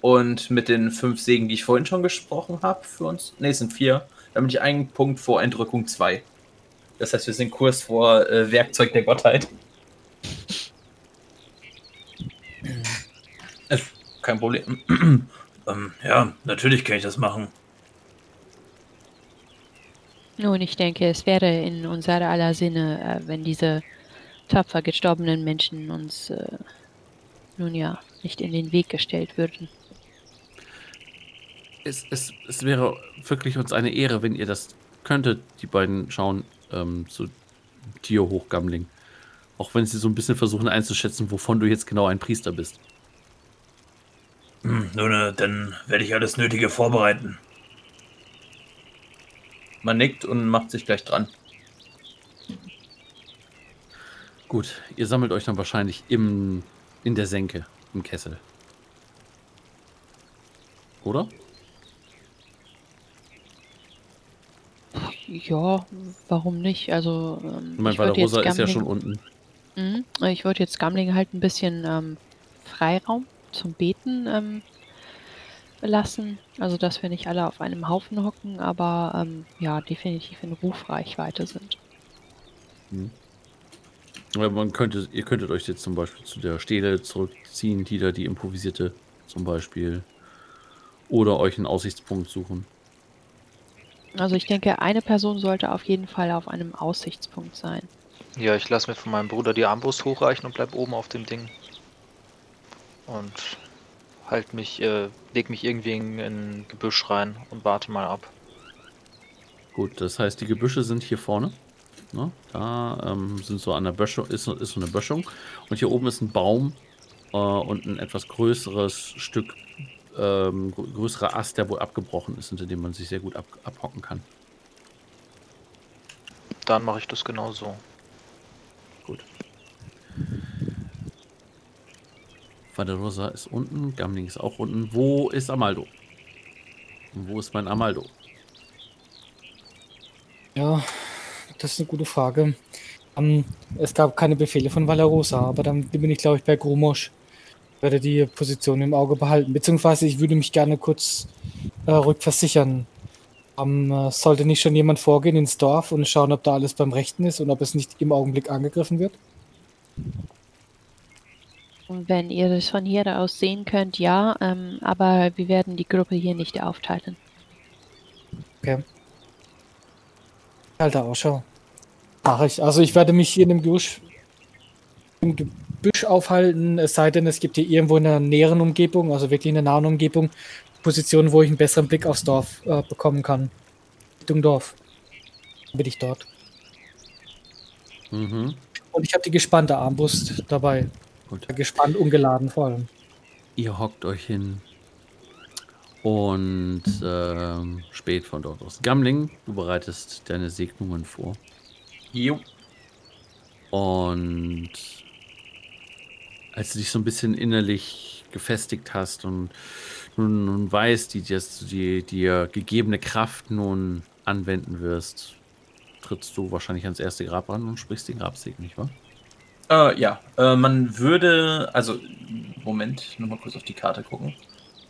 Und mit den fünf Segen, die ich vorhin schon gesprochen habe für uns. Ne, es sind vier. Damit ich einen Punkt vor Entrückung 2. Das heißt, wir sind Kurs vor äh, Werkzeug der Gottheit. Kein Problem. Ähm, ja, natürlich kann ich das machen. Nun, ich denke, es wäre in unser aller Sinne, äh, wenn diese tapfer gestorbenen Menschen uns äh, nun ja nicht in den Weg gestellt würden. Es, es, es wäre wirklich uns eine Ehre, wenn ihr das könntet. Die beiden schauen ähm, zu dir hoch, Gamling. Auch wenn sie so ein bisschen versuchen einzuschätzen, wovon du jetzt genau ein Priester bist. Hm, nun, äh, dann werde ich alles Nötige vorbereiten. Man nickt und macht sich gleich dran. Gut, ihr sammelt euch dann wahrscheinlich im, in der Senke, im Kessel. Oder? Ja, warum nicht? Also, ähm, Ich meine, würde jetzt Rosa ist ja schon unten. Mhm. Ich würde jetzt Gamling halt ein bisschen ähm, Freiraum zum Beten ähm, lassen. Also, dass wir nicht alle auf einem Haufen hocken, aber ähm, ja, definitiv in Rufreichweite sind. Man könnte, ihr könntet euch jetzt zum Beispiel zu der Stele zurückziehen, die da die improvisierte zum Beispiel. Oder euch einen Aussichtspunkt suchen. Also, ich denke, eine Person sollte auf jeden Fall auf einem Aussichtspunkt sein. Ja, ich lasse mir von meinem Bruder die Armbrust hochreichen und bleib oben auf dem Ding. Und halt mich, äh, leg mich irgendwie in in ein Gebüsch rein und warte mal ab. Gut, das heißt, die Gebüsche sind hier vorne. Ne? Da ähm, sind so an der Böschung, ist, so- ist so eine Böschung. Und hier oben ist ein Baum äh, und ein etwas größeres Stück, ähm, grö- größerer Ast, der wohl abgebrochen ist, hinter dem man sich sehr gut ab, abhocken kann. Dann mache ich das genau so. Gut. Vaderosa ist unten, Gamling ist auch unten. Wo ist Amaldo? Und wo ist mein Amaldo? Ja, das ist eine gute Frage. Ähm, es gab keine Befehle von Valarosa, aber dann bin ich, glaube ich, bei Grumosch. werde die Position im Auge behalten. Beziehungsweise ich würde mich gerne kurz äh, rückversichern. Ähm, äh, sollte nicht schon jemand vorgehen ins Dorf und schauen, ob da alles beim Rechten ist und ob es nicht im Augenblick angegriffen wird? Wenn ihr das von hier aus sehen könnt, ja, ähm, aber wir werden die Gruppe hier nicht aufteilen. Okay. Alter Ausschau. Mach ich. Also ich werde mich hier in dem Gebüsch, im Gebüsch aufhalten, es sei denn, es gibt hier irgendwo in der näheren Umgebung, also wirklich in der nahen Umgebung, Positionen, wo ich einen besseren Blick aufs Dorf äh, bekommen kann. Richtung Dorf. Dann bin ich dort. Mhm. Und ich habe die gespannte Armbrust dabei. Gut. Gespannt, ungeladen vor allem. Ihr hockt euch hin und ähm, spät von dort aus. Gamling, du bereitest deine Segnungen vor. Jo. Und als du dich so ein bisschen innerlich gefestigt hast und nun, nun weißt, die, dass du die dir gegebene Kraft nun anwenden wirst, trittst du wahrscheinlich ans erste Grab ran und sprichst den Grabsegen, nicht wahr? Äh, ja, äh, man würde, also, Moment, nochmal kurz auf die Karte gucken.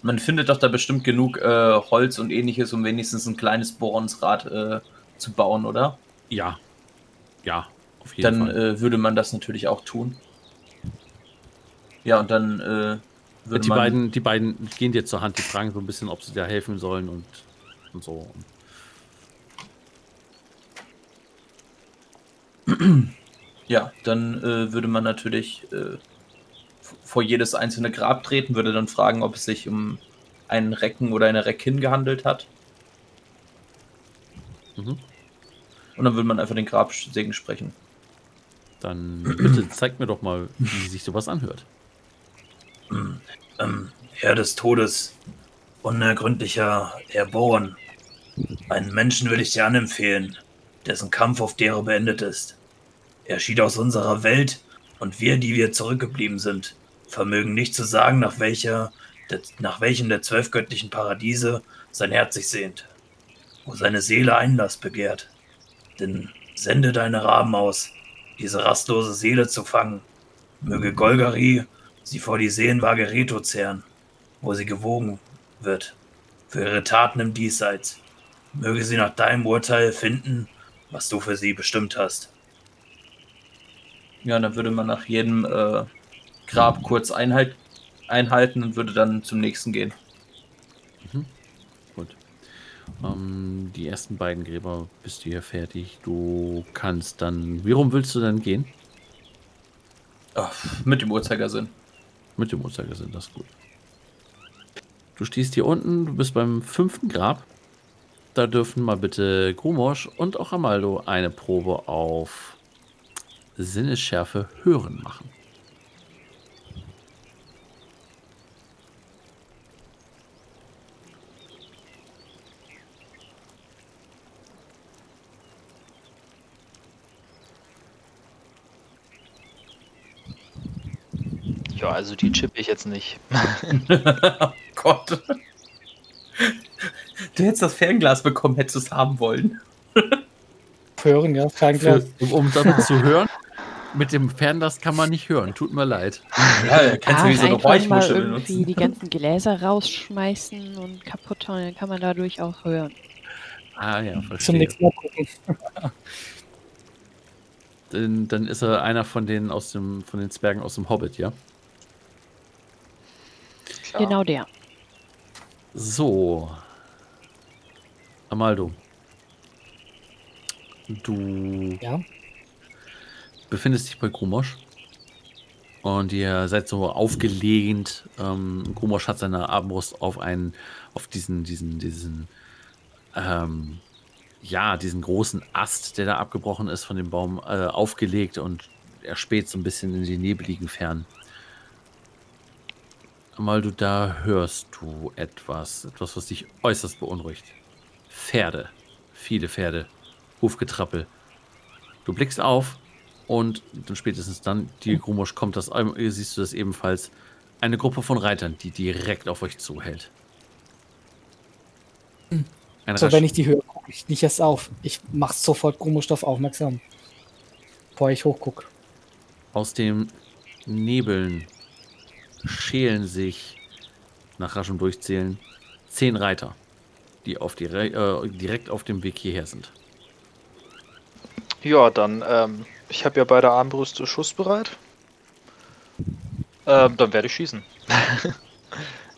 Man findet doch da bestimmt genug äh, Holz und ähnliches, um wenigstens ein kleines Bohrensrad äh, zu bauen, oder? Ja. Ja, auf jeden Dann Fall. äh, würde man das natürlich auch tun. Ja, und dann äh, würde die, man. beiden, die beiden gehen dir zur Hand, die fragen so ein bisschen, ob sie dir helfen sollen und, und so. Ja, dann äh, würde man natürlich äh, vor jedes einzelne Grab treten, würde dann fragen, ob es sich um einen Recken oder eine Reckin gehandelt hat. Mhm. Und dann würde man einfach den Grabsegen sprechen. Dann bitte zeig mir doch mal, wie sich sowas anhört. Ähm, Herr des Todes, unergründlicher Herr Born. Einen Menschen würde ich dir anempfehlen, dessen Kampf auf Dere beendet ist. Er schied aus unserer Welt und wir, die wir zurückgeblieben sind, vermögen nicht zu sagen, nach, welcher, nach welchem der zwölf göttlichen Paradiese sein Herz sich sehnt, wo seine Seele Einlass begehrt. Denn sende deine Raben aus, diese rastlose Seele zu fangen. Möge Golgari sie vor die Seenwaage Reto zehren, wo sie gewogen wird, für ihre Taten im Diesseits. Möge sie nach deinem Urteil finden, was du für sie bestimmt hast. Ja, dann würde man nach jedem äh, Grab kurz Einhalt, einhalten und würde dann zum nächsten gehen. Gut. Ähm, die ersten beiden Gräber bist du hier fertig. Du kannst dann. Wie rum willst du denn gehen? Ach, mit dem Uhrzeigersinn. Mit dem Uhrzeigersinn, das ist gut. Du stehst hier unten, du bist beim fünften Grab. Da dürfen mal bitte Grumosch und auch Amaldo eine Probe auf Sinnesschärfe hören machen. Ja, also die chippe ich jetzt nicht. oh Gott. Du hättest das Fernglas bekommen, hättest du es haben wollen. Hören, ja, Fernglas. Für, um, um damit zu hören, mit dem Fernglas kann man nicht hören. Tut mir leid. Ja, kannst du wie so eine Räuchmuschel irgendwie benutzen. die ganzen Gläser rausschmeißen und kaputt hauen, dann kann man dadurch auch hören. Ah ja, Zum verstehe. nächsten Mal gucken. Dann, dann ist er einer von den aus dem von den Zwergen aus dem Hobbit, ja? Klar. Genau der. So. Amaldo. Du Ja. befindest dich bei Grumosch. Und ihr seid so aufgelehnt. Ähm, Grumosch hat seine Armbrust auf einen, auf diesen, diesen, diesen, ähm, ja, diesen großen Ast, der da abgebrochen ist von dem Baum, äh, aufgelegt und er späht so ein bisschen in die nebeligen Fernen. Mal du da hörst du etwas, etwas, was dich äußerst beunruhigt. Pferde, viele Pferde, Hufgetrappel. Du blickst auf und dann spätestens dann, die Grumosch kommt das, siehst du das ebenfalls, eine Gruppe von Reitern, die direkt auf euch zuhält. Ein So, Rasch- wenn ich die höre, gucke ich nicht erst auf. Ich mach sofort Grumostoff aufmerksam. Bevor ich hochgucke. aus dem Nebeln schälen sich nach raschem Durchzählen zehn Reiter, die auf die, äh, direkt auf dem Weg hierher sind. Ja, dann, ähm, ich habe ja beide Armbrüste schussbereit. Ähm, dann werde ich schießen.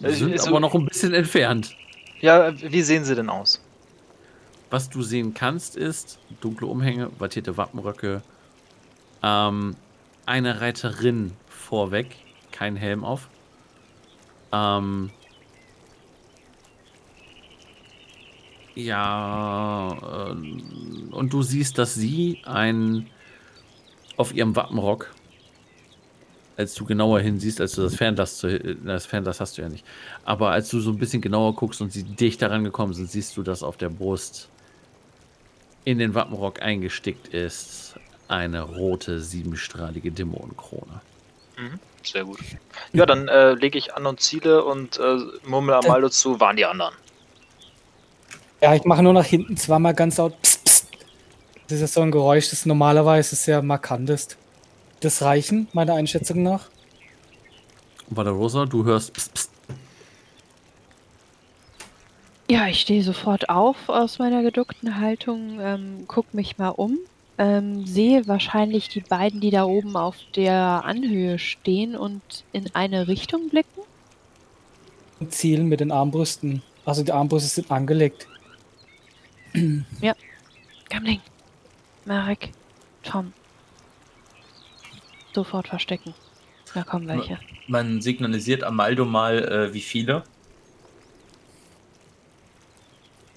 Wir sind Ist- aber noch ein bisschen entfernt. Ja, wie sehen sie denn aus? Was du sehen kannst, ist dunkle Umhänge, wattierte Wappenröcke, ähm, eine Reiterin vorweg, kein Helm auf. Ähm, ja, ähm, und du siehst, dass sie ein auf ihrem Wappenrock, als du genauer hinsiehst, als du das Fernglas, äh, das Fernglas hast du ja nicht, aber als du so ein bisschen genauer guckst und sie dicht daran gekommen sind, siehst du, dass auf der Brust in den Wappenrock eingestickt ist eine rote, siebenstrahlige Dämonenkrone. Sehr gut. Ja, dann äh, lege ich an und ziele und äh, murmel Amaldo zu, waren die anderen. Ja, ich mache nur nach hinten zweimal ganz laut. Psst, psst. Das ist ja so ein Geräusch, das normalerweise sehr markant ist. Das reichen, meiner Einschätzung nach. Valorosa, du hörst pst, pst. Ja, ich stehe sofort auf aus meiner geduckten Haltung, ähm, guck mich mal um, ähm, sehe wahrscheinlich die beiden, die da oben auf der Anhöhe stehen und in eine Richtung blicken. Und zielen mit den Armbrüsten. Also die Armbrüste sind angelegt. Gamling, Marek, Tom. Sofort verstecken. Da kommen welche. Man signalisiert Amaldo mal, äh, wie viele.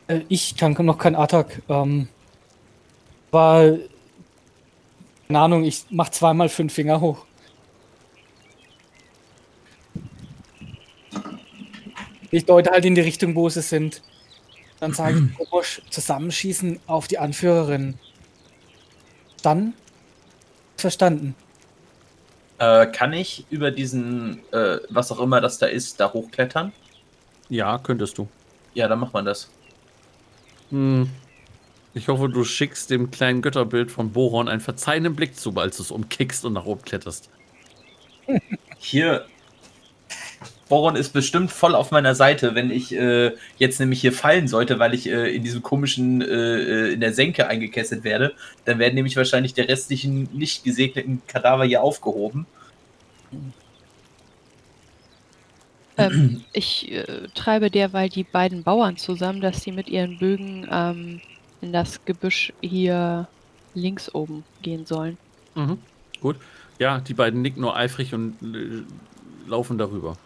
Äh, ich kann noch kein Attack. Ähm, war. Keine Ahnung, ich mach zweimal fünf Finger hoch. Ich deute halt in die Richtung, wo sie sind. Dann sage ich, Kobosch, zusammenschießen auf die Anführerin. Dann verstanden. Äh, kann ich über diesen, äh, was auch immer das da ist, da hochklettern? Ja, könntest du. Ja, dann macht man das. Hm. Ich hoffe, du schickst dem kleinen Götterbild von Boron einen verzeihenden Blick zu, als du es umkickst und nach oben kletterst. Hier. Boron ist bestimmt voll auf meiner Seite, wenn ich äh, jetzt nämlich hier fallen sollte, weil ich äh, in diesem komischen, äh, äh, in der Senke eingekesselt werde. Dann werden nämlich wahrscheinlich der restlichen nicht gesegneten Kadaver hier aufgehoben. Ähm, ich äh, treibe derweil die beiden Bauern zusammen, dass sie mit ihren Bögen ähm, in das Gebüsch hier links oben gehen sollen. Mhm. Gut. Ja, die beiden nicken nur eifrig und äh, laufen darüber.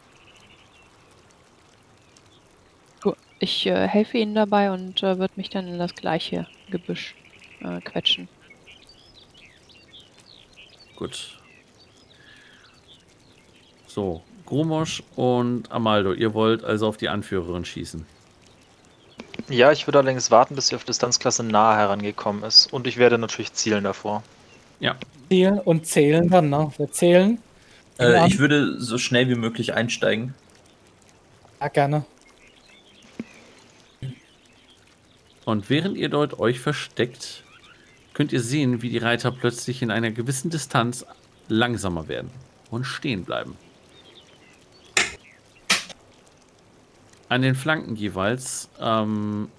Gut, ich äh, helfe ihnen dabei und äh, würde mich dann in das gleiche Gebüsch äh, quetschen. Gut. So, Grumosch und Amaldo, ihr wollt also auf die Anführerin schießen. Ja, ich würde allerdings warten, bis sie auf Distanzklasse nahe herangekommen ist. Und ich werde natürlich zielen davor. Zielen und zählen dann, ne? Wir zählen. Äh, Ja. ich würde so schnell wie möglich einsteigen. Ja, gerne. Und während ihr dort euch versteckt, könnt ihr sehen, wie die Reiter plötzlich in einer gewissen Distanz langsamer werden und stehen bleiben. An den Flanken jeweils ähm,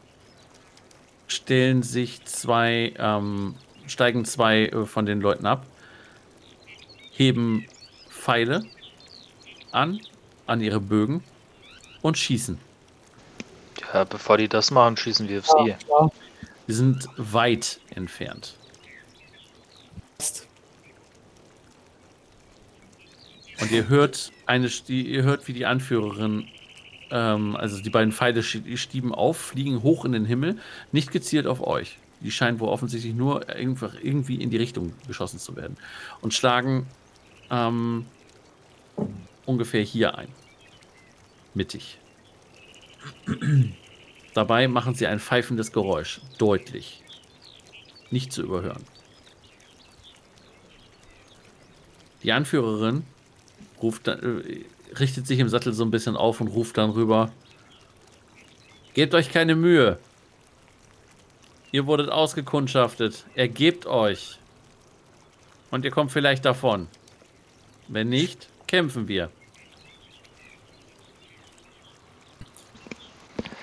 stellen sich zwei, ähm, steigen zwei äh, von den Leuten ab, heben Pfeile an, an ihre Bögen und schießen. Ja, bevor die das machen, schießen wir auf sie. Ja, Sie sind weit entfernt. Und ihr hört eine, die, ihr hört, wie die Anführerin, ähm, also die beiden Pfeile stieben auf, fliegen hoch in den Himmel, nicht gezielt auf euch. Die scheinen wohl offensichtlich nur einfach irgendwie in die Richtung geschossen zu werden und schlagen ähm, ungefähr hier ein, mittig. Dabei machen sie ein pfeifendes Geräusch, deutlich, nicht zu überhören. Die Anführerin ruft dann, äh, richtet sich im Sattel so ein bisschen auf und ruft dann rüber. Gebt euch keine Mühe. Ihr wurdet ausgekundschaftet. Ergebt euch. Und ihr kommt vielleicht davon. Wenn nicht, kämpfen wir.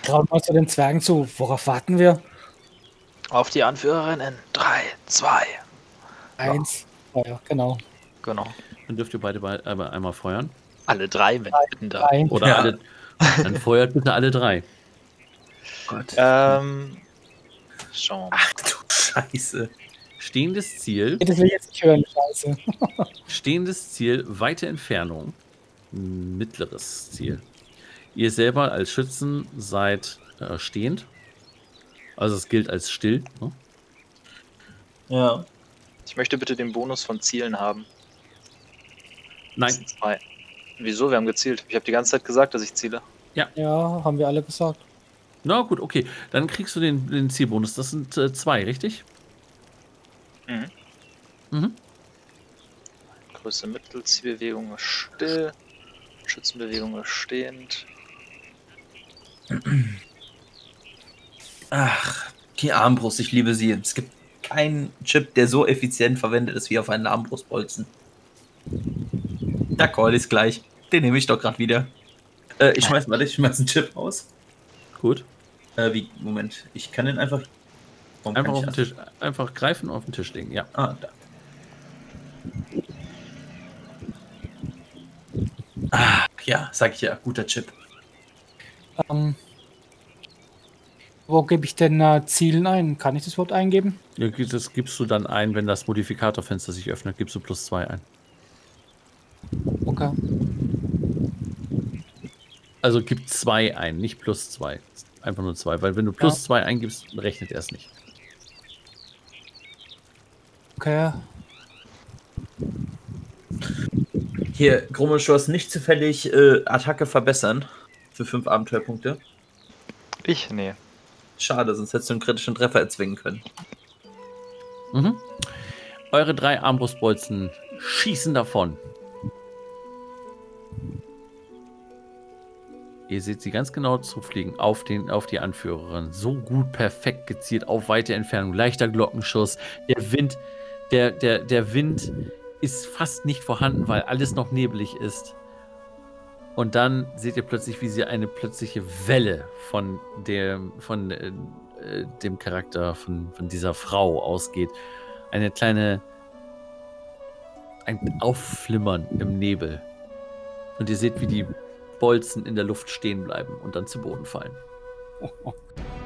Traut mal zu den Zwergen zu. Worauf warten wir? Auf die Anführerinnen. 3, 2, 1. Feuer, genau. Genau. Dann dürft ihr beide, beide äh, einmal feuern. Alle drei, wenn ich bitten darf. Oder Ja. alle. Dann feuert bitte alle drei. Gott. Ähm. Mal. Ach du Scheiße. Stehendes Ziel. Das will ich jetzt nicht hören, scheiße. Stehendes Ziel, weite Entfernung. Mittleres Ziel. Ihr selber als Schützen seid äh, stehend. Also es gilt als still. Ne? Ja. Ich möchte bitte den Bonus von Zielen haben. Das Nein, sind zwei. Wieso? Wir haben gezielt. Ich habe die ganze Zeit gesagt, dass ich ziele. Ja, haben wir alle gesagt. na gut, okay. Dann kriegst du den, den Zielbonus. Das sind äh, zwei, richtig? Mhm. Mhm. Größe Mittel, Zielbewegung ist still. Schützenbewegung ist stehend. Ach, die Armbrust, ich liebe sie. Es gibt keinen Chip, der so effizient verwendet ist wie auf einen Armbrustbolzen. Der Call ist gleich. Den nehme ich doch gerade wieder. Äh, ich schmeiß mal, ich schmeiß einen Chip aus. Gut. Äh, wie, Moment, ich kann den einfach. Warum Einfach kann auf den Tisch, einfach greifen und auf den Tisch legen. Ja. Ah, da. Ah, ja, sag ich ja, guter Chip. Ähm, wo gebe ich denn äh, Zielen ein? Kann ich das Wort eingeben? Ja, Das gibst du dann ein, wenn das Modifikatorfenster sich öffnet, gibst du plus zwei ein. Okay. Also gib zwei ein, nicht plus zwei. Einfach nur zwei, weil wenn du plus zwei eingibst, rechnet er es nicht. Okay. Hier, Grummelsch, du hast nicht zufällig äh, Attacke verbessern für fünf Abenteuerpunkte. Ich? Nee. Schade, sonst hättest du einen kritischen Treffer erzwingen können. Mhm. Eure drei Armbrustbolzen schießen davon. Ihr seht sie ganz genau zufliegen auf, den, auf die Anführerin. So gut, perfekt gezielt, auf weite Entfernung. Leichter Glockenschuss. Der Wind, der, der, der Wind ist fast nicht vorhanden, weil alles noch nebelig ist. Und dann seht ihr plötzlich, wie sie eine plötzliche Welle von dem, von, äh, dem Charakter von, von dieser Frau ausgeht. Eine kleine. Ein Aufflimmern im Nebel. Und ihr seht, wie die Bolzen in der Luft stehen bleiben und dann zu Boden fallen.